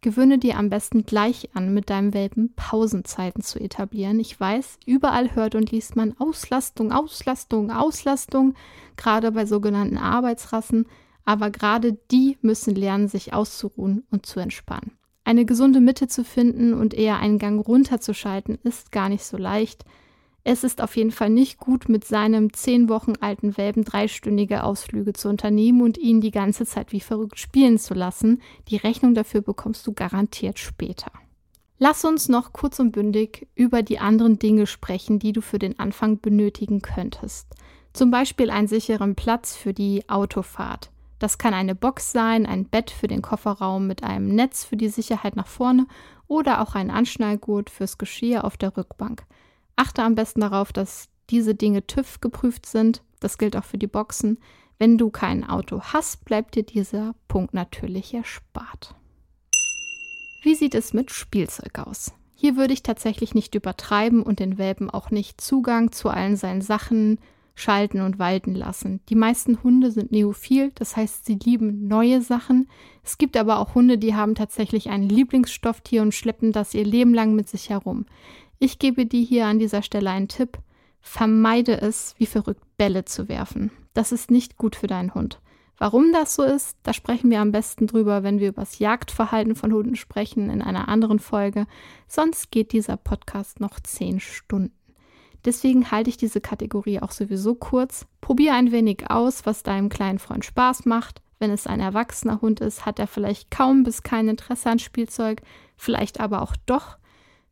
Gewöhne dir am besten gleich an, mit deinem Welpen Pausenzeiten zu etablieren. Ich weiß, überall hört und liest man Auslastung, Auslastung, Auslastung, gerade bei sogenannten Arbeitsrassen aber gerade die müssen lernen, sich auszuruhen und zu entspannen. Eine gesunde Mitte zu finden und eher einen Gang runterzuschalten, ist gar nicht so leicht. Es ist auf jeden Fall nicht gut, mit seinem zehn Wochen alten Welpen dreistündige Ausflüge zu unternehmen und ihn die ganze Zeit wie verrückt spielen zu lassen. Die Rechnung dafür bekommst du garantiert später. Lass uns noch kurz und bündig über die anderen Dinge sprechen, die du für den Anfang benötigen könntest. Zum Beispiel einen sicheren Platz für die Autofahrt. Das kann eine Box sein, ein Bett für den Kofferraum mit einem Netz für die Sicherheit nach vorne oder auch ein Anschnallgurt fürs Geschirr auf der Rückbank. Achte am besten darauf, dass diese Dinge TÜV geprüft sind. Das gilt auch für die Boxen. Wenn du kein Auto hast, bleibt dir dieser Punkt natürlich erspart. Wie sieht es mit Spielzeug aus? Hier würde ich tatsächlich nicht übertreiben und den Welpen auch nicht Zugang zu allen seinen Sachen, schalten und walten lassen. Die meisten Hunde sind neophil, das heißt, sie lieben neue Sachen. Es gibt aber auch Hunde, die haben tatsächlich ein Lieblingsstofftier und schleppen das ihr Leben lang mit sich herum. Ich gebe dir hier an dieser Stelle einen Tipp. Vermeide es, wie verrückt Bälle zu werfen. Das ist nicht gut für deinen Hund. Warum das so ist, da sprechen wir am besten drüber, wenn wir über das Jagdverhalten von Hunden sprechen in einer anderen Folge. Sonst geht dieser Podcast noch zehn Stunden. Deswegen halte ich diese Kategorie auch sowieso kurz. Probier ein wenig aus, was deinem kleinen Freund Spaß macht. Wenn es ein erwachsener Hund ist, hat er vielleicht kaum bis kein Interesse an Spielzeug, vielleicht aber auch doch.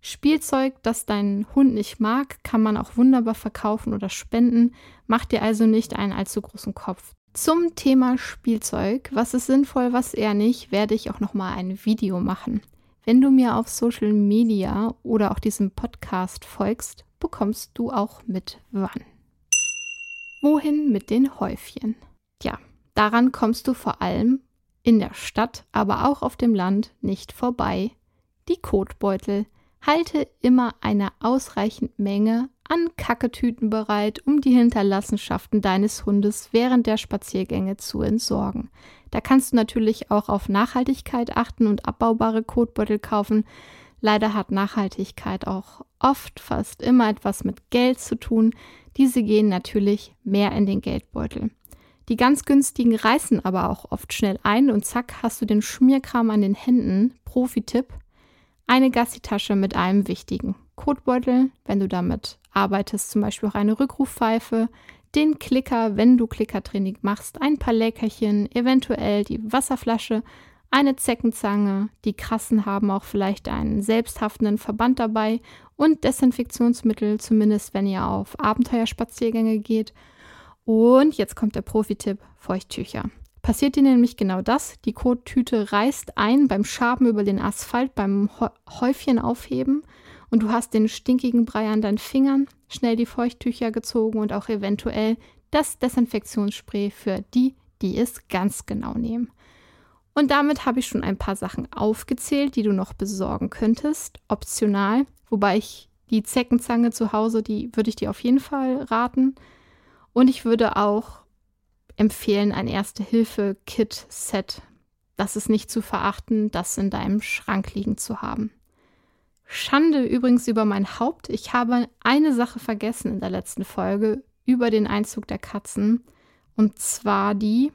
Spielzeug, das dein Hund nicht mag, kann man auch wunderbar verkaufen oder spenden. Mach dir also nicht einen allzu großen Kopf. Zum Thema Spielzeug, was ist sinnvoll, was eher nicht, werde ich auch noch mal ein Video machen. Wenn du mir auf Social Media oder auch diesem Podcast folgst, bekommst du auch mit wann. Wohin mit den Häufchen? Ja, daran kommst du vor allem in der Stadt, aber auch auf dem Land nicht vorbei. Die Kotbeutel. Halte immer eine ausreichend Menge an Kacketüten bereit, um die Hinterlassenschaften deines Hundes während der Spaziergänge zu entsorgen. Da kannst du natürlich auch auf Nachhaltigkeit achten und abbaubare Kotbeutel kaufen. Leider hat Nachhaltigkeit auch oft fast immer etwas mit Geld zu tun. Diese gehen natürlich mehr in den Geldbeutel. Die ganz günstigen reißen aber auch oft schnell ein und zack hast du den Schmierkram an den Händen. Profi-Tipp: eine Gassi-Tasche mit einem wichtigen Kotbeutel, wenn du damit arbeitest, zum Beispiel auch eine Rückrufpfeife, den Klicker, wenn du Klickertraining machst, ein paar Leckerchen, eventuell die Wasserflasche, eine Zeckenzange, die Krassen haben auch vielleicht einen selbsthaftenden Verband dabei und Desinfektionsmittel, zumindest wenn ihr auf Abenteuerspaziergänge geht. Und jetzt kommt der Profi-Tipp: Feuchttücher. Passiert dir nämlich genau das, die Kottüte reißt ein beim Schaben über den Asphalt, beim Häufchen aufheben und du hast den stinkigen Brei an deinen Fingern, schnell die Feuchttücher gezogen und auch eventuell das Desinfektionsspray für die, die es ganz genau nehmen. Und damit habe ich schon ein paar Sachen aufgezählt, die du noch besorgen könntest, optional, wobei ich die Zeckenzange zu Hause, die würde ich dir auf jeden Fall raten. Und ich würde auch empfehlen, ein Erste-Hilfe-Kit-Set. Das ist nicht zu verachten, das in deinem Schrank liegen zu haben. Schande übrigens über mein Haupt. Ich habe eine Sache vergessen in der letzten Folge über den Einzug der Katzen. Und zwar die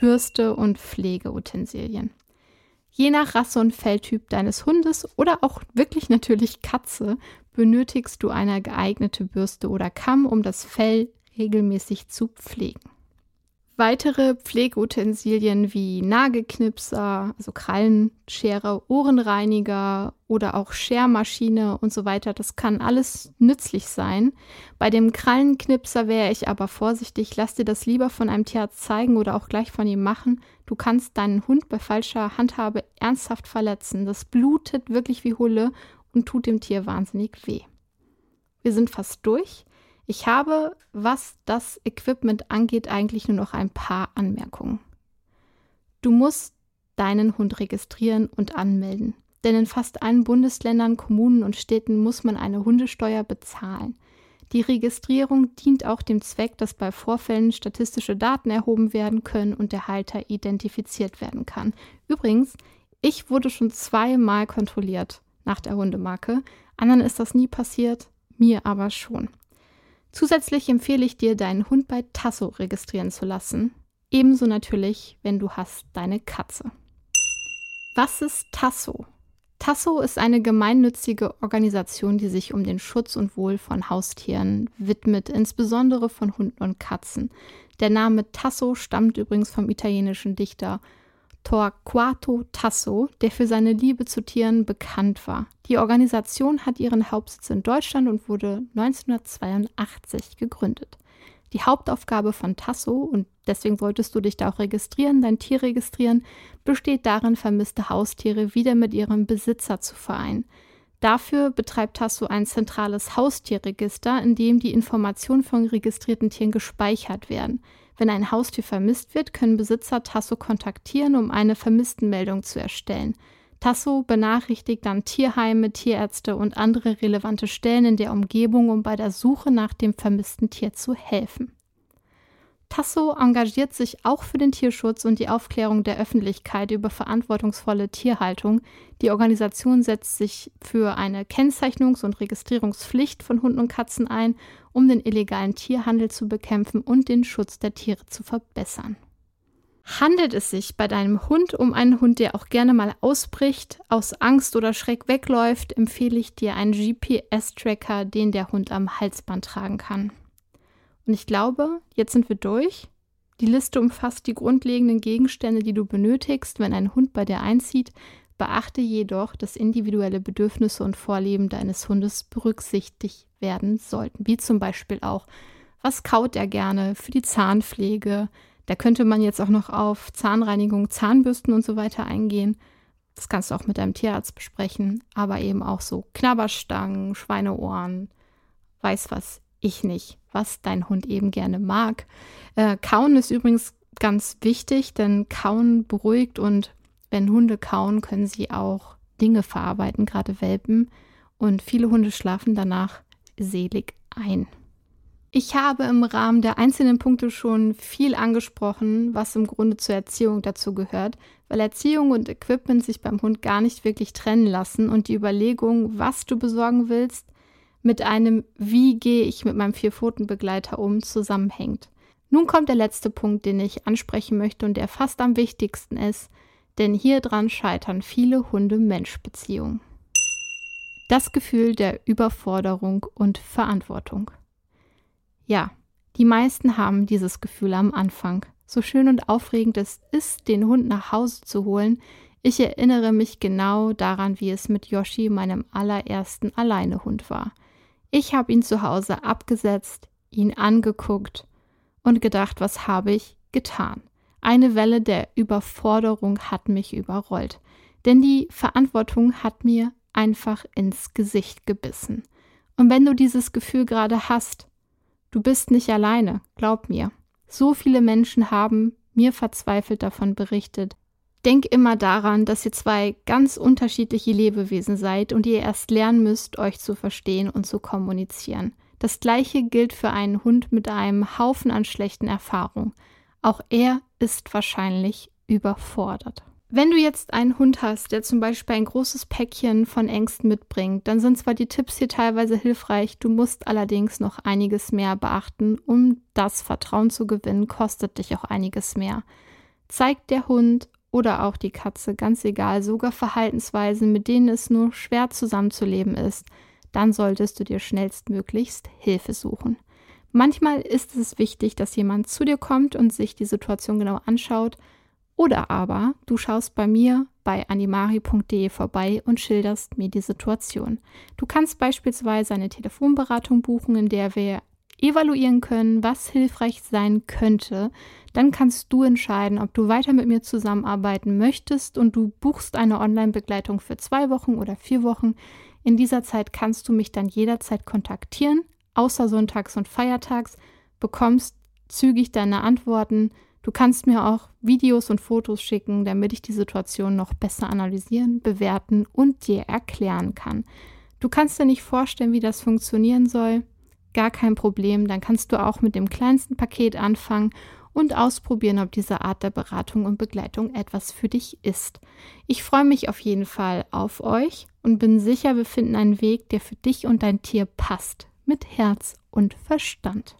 Bürste und Pflegeutensilien. Je nach Rasse und Felltyp deines Hundes oder auch wirklich natürlich Katze benötigst du eine geeignete Bürste oder Kamm, um das Fell regelmäßig zu pflegen. Weitere Pflegeutensilien wie Nagelknipser, also Krallenschere, Ohrenreiniger oder auch Schermaschine und so weiter, das kann alles nützlich sein. Bei dem Krallenknipser wäre ich aber vorsichtig, lass dir das lieber von einem Tierarzt zeigen oder auch gleich von ihm machen. Du kannst deinen Hund bei falscher Handhabe ernsthaft verletzen. Das blutet wirklich wie Hulle und tut dem Tier wahnsinnig weh. Wir sind fast durch. Ich habe, was das Equipment angeht, eigentlich nur noch ein paar Anmerkungen. Du musst deinen Hund registrieren und anmelden, denn in fast allen Bundesländern, Kommunen und Städten muss man eine Hundesteuer bezahlen. Die Registrierung dient auch dem Zweck, dass bei Vorfällen statistische Daten erhoben werden können und der Halter identifiziert werden kann. Übrigens, ich wurde schon zweimal kontrolliert nach der Hundemarke. Anderen ist das nie passiert, mir aber schon. Zusätzlich empfehle ich dir, deinen Hund bei Tasso registrieren zu lassen. Ebenso natürlich, wenn du hast deine Katze. Was ist Tasso? Tasso ist eine gemeinnützige Organisation, die sich um den Schutz und Wohl von Haustieren widmet, insbesondere von Hunden und Katzen. Der Name Tasso stammt übrigens vom italienischen Dichter Torquato Tasso, der für seine Liebe zu Tieren bekannt war. Die Organisation hat ihren Hauptsitz in Deutschland und wurde 1982 gegründet. Die Hauptaufgabe von Tasso, und deswegen solltest du dich da auch registrieren, dein Tier registrieren, besteht darin, vermisste Haustiere wieder mit ihrem Besitzer zu vereinen. Dafür betreibt Tasso ein zentrales Haustierregister, in dem die Informationen von registrierten Tieren gespeichert werden. Wenn ein Haustier vermisst wird, können Besitzer Tasso kontaktieren, um eine Vermisstenmeldung zu erstellen. Tasso benachrichtigt dann Tierheime, Tierärzte und andere relevante Stellen in der Umgebung, um bei der Suche nach dem vermissten Tier zu helfen. Tasso engagiert sich auch für den Tierschutz und die Aufklärung der Öffentlichkeit über verantwortungsvolle Tierhaltung. Die Organisation setzt sich für eine Kennzeichnungs- und Registrierungspflicht von Hunden und Katzen ein, um den illegalen Tierhandel zu bekämpfen und den Schutz der Tiere zu verbessern. Handelt es sich bei deinem Hund um einen Hund, der auch gerne mal ausbricht, aus Angst oder Schreck wegläuft, empfehle ich dir einen GPS-Tracker, den der Hund am Halsband tragen kann. Und ich glaube, jetzt sind wir durch. Die Liste umfasst die grundlegenden Gegenstände, die du benötigst, wenn ein Hund bei dir einzieht. Beachte jedoch, dass individuelle Bedürfnisse und Vorlieben deines Hundes berücksichtigt werden sollten. Wie zum Beispiel auch, was kaut er gerne für die Zahnpflege? Da könnte man jetzt auch noch auf Zahnreinigung, Zahnbürsten und so weiter eingehen. Das kannst du auch mit deinem Tierarzt besprechen, aber eben auch so Knabberstangen, Schweineohren, weiß was ich nicht, was dein Hund eben gerne mag. Äh, kauen ist übrigens ganz wichtig, denn Kauen beruhigt und wenn Hunde kauen, können sie auch Dinge verarbeiten, gerade Welpen. Und viele Hunde schlafen danach selig ein. Ich habe im Rahmen der einzelnen Punkte schon viel angesprochen, was im Grunde zur Erziehung dazu gehört, weil Erziehung und Equipment sich beim Hund gar nicht wirklich trennen lassen und die Überlegung, was du besorgen willst, mit einem Wie gehe ich mit meinem Vierpfotenbegleiter um zusammenhängt. Nun kommt der letzte Punkt, den ich ansprechen möchte und der fast am wichtigsten ist, denn hier dran scheitern viele Hunde-Mensch-Beziehungen. Das Gefühl der Überforderung und Verantwortung. Ja, die meisten haben dieses Gefühl am Anfang. So schön und aufregend es ist, den Hund nach Hause zu holen, ich erinnere mich genau daran, wie es mit Yoshi, meinem allerersten Alleinehund war. Ich habe ihn zu Hause abgesetzt, ihn angeguckt und gedacht, was habe ich getan? Eine Welle der Überforderung hat mich überrollt, denn die Verantwortung hat mir einfach ins Gesicht gebissen. Und wenn du dieses Gefühl gerade hast, Du bist nicht alleine, glaub mir. So viele Menschen haben mir verzweifelt davon berichtet. Denk immer daran, dass ihr zwei ganz unterschiedliche Lebewesen seid und ihr erst lernen müsst, euch zu verstehen und zu kommunizieren. Das gleiche gilt für einen Hund mit einem Haufen an schlechten Erfahrungen. Auch er ist wahrscheinlich überfordert. Wenn du jetzt einen Hund hast, der zum Beispiel ein großes Päckchen von Ängsten mitbringt, dann sind zwar die Tipps hier teilweise hilfreich, du musst allerdings noch einiges mehr beachten. Um das Vertrauen zu gewinnen, kostet dich auch einiges mehr. Zeigt der Hund oder auch die Katze, ganz egal, sogar Verhaltensweisen, mit denen es nur schwer zusammenzuleben ist, dann solltest du dir schnellstmöglichst Hilfe suchen. Manchmal ist es wichtig, dass jemand zu dir kommt und sich die Situation genau anschaut oder aber du schaust bei mir bei animari.de vorbei und schilderst mir die Situation. Du kannst beispielsweise eine Telefonberatung buchen, in der wir evaluieren können, was hilfreich sein könnte. Dann kannst du entscheiden, ob du weiter mit mir zusammenarbeiten möchtest und du buchst eine Online-Begleitung für zwei Wochen oder vier Wochen. In dieser Zeit kannst du mich dann jederzeit kontaktieren, außer sonntags und feiertags, bekommst zügig deine Antworten Du kannst mir auch Videos und Fotos schicken, damit ich die Situation noch besser analysieren, bewerten und dir erklären kann. Du kannst dir nicht vorstellen, wie das funktionieren soll? Gar kein Problem, dann kannst du auch mit dem kleinsten Paket anfangen und ausprobieren, ob diese Art der Beratung und Begleitung etwas für dich ist. Ich freue mich auf jeden Fall auf euch und bin sicher, wir finden einen Weg, der für dich und dein Tier passt, mit Herz und Verstand.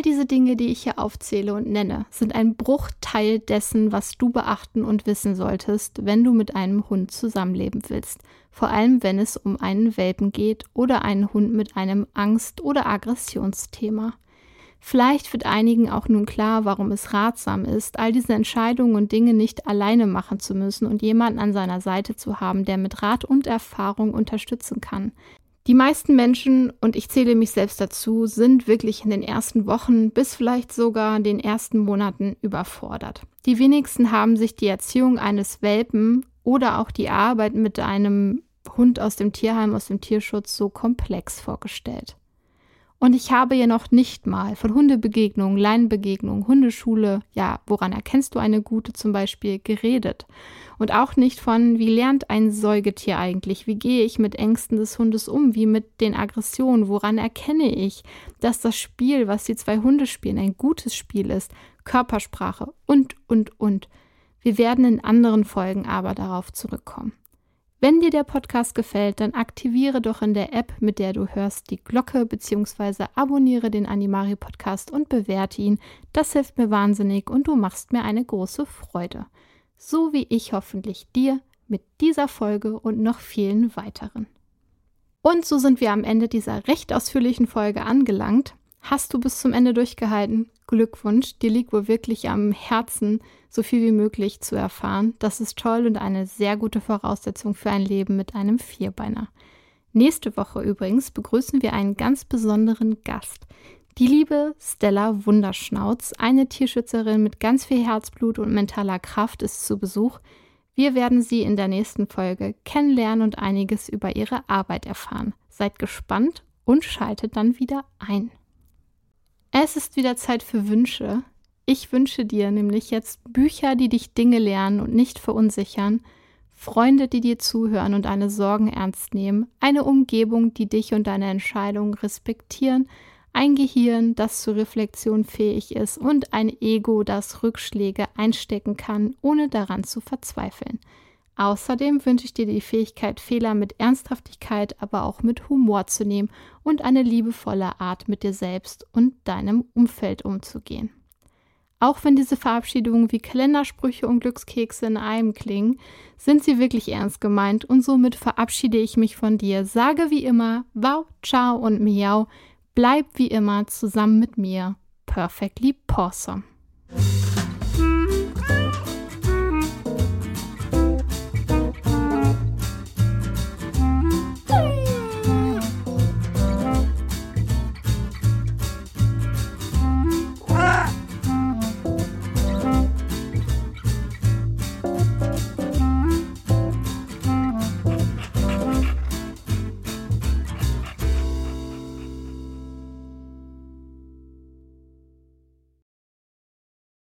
All diese Dinge, die ich hier aufzähle und nenne, sind ein Bruchteil dessen, was du beachten und wissen solltest, wenn du mit einem Hund zusammenleben willst. Vor allem, wenn es um einen Welpen geht oder einen Hund mit einem Angst- oder Aggressionsthema. Vielleicht wird einigen auch nun klar, warum es ratsam ist, all diese Entscheidungen und Dinge nicht alleine machen zu müssen und jemanden an seiner Seite zu haben, der mit Rat und Erfahrung unterstützen kann. Die meisten Menschen, und ich zähle mich selbst dazu, sind wirklich in den ersten Wochen bis vielleicht sogar den ersten Monaten überfordert. Die wenigsten haben sich die Erziehung eines Welpen oder auch die Arbeit mit einem Hund aus dem Tierheim, aus dem Tierschutz so komplex vorgestellt. Und ich habe ja noch nicht mal von Hundebegegnungen, Leinenbegegnungen, Hundeschule, ja, woran erkennst du eine gute zum Beispiel, geredet. Und auch nicht von, wie lernt ein Säugetier eigentlich, wie gehe ich mit Ängsten des Hundes um, wie mit den Aggressionen, woran erkenne ich, dass das Spiel, was die zwei Hunde spielen, ein gutes Spiel ist, Körpersprache und, und, und. Wir werden in anderen Folgen aber darauf zurückkommen. Wenn dir der Podcast gefällt, dann aktiviere doch in der App, mit der du hörst, die Glocke bzw. abonniere den Animari Podcast und bewerte ihn. Das hilft mir wahnsinnig und du machst mir eine große Freude. So wie ich hoffentlich dir mit dieser Folge und noch vielen weiteren. Und so sind wir am Ende dieser recht ausführlichen Folge angelangt. Hast du bis zum Ende durchgehalten? Glückwunsch, dir liegt wohl wirklich am Herzen, so viel wie möglich zu erfahren. Das ist toll und eine sehr gute Voraussetzung für ein Leben mit einem Vierbeiner. Nächste Woche übrigens begrüßen wir einen ganz besonderen Gast. Die liebe Stella Wunderschnauz, eine Tierschützerin mit ganz viel Herzblut und mentaler Kraft, ist zu Besuch. Wir werden sie in der nächsten Folge kennenlernen und einiges über ihre Arbeit erfahren. Seid gespannt und schaltet dann wieder ein. Es ist wieder Zeit für Wünsche. Ich wünsche dir nämlich jetzt Bücher, die dich Dinge lernen und nicht verunsichern, Freunde, die dir zuhören und deine Sorgen ernst nehmen, eine Umgebung, die dich und deine Entscheidungen respektieren, ein Gehirn, das zur Reflexion fähig ist und ein Ego, das Rückschläge einstecken kann, ohne daran zu verzweifeln. Außerdem wünsche ich dir die Fähigkeit, Fehler mit Ernsthaftigkeit, aber auch mit Humor zu nehmen und eine liebevolle Art mit dir selbst und deinem Umfeld umzugehen. Auch wenn diese Verabschiedungen wie Kalendersprüche und Glückskekse in einem klingen, sind sie wirklich ernst gemeint und somit verabschiede ich mich von dir. Sage wie immer, wow, ciao und miau, bleib wie immer zusammen mit mir. Perfectly Pawsome.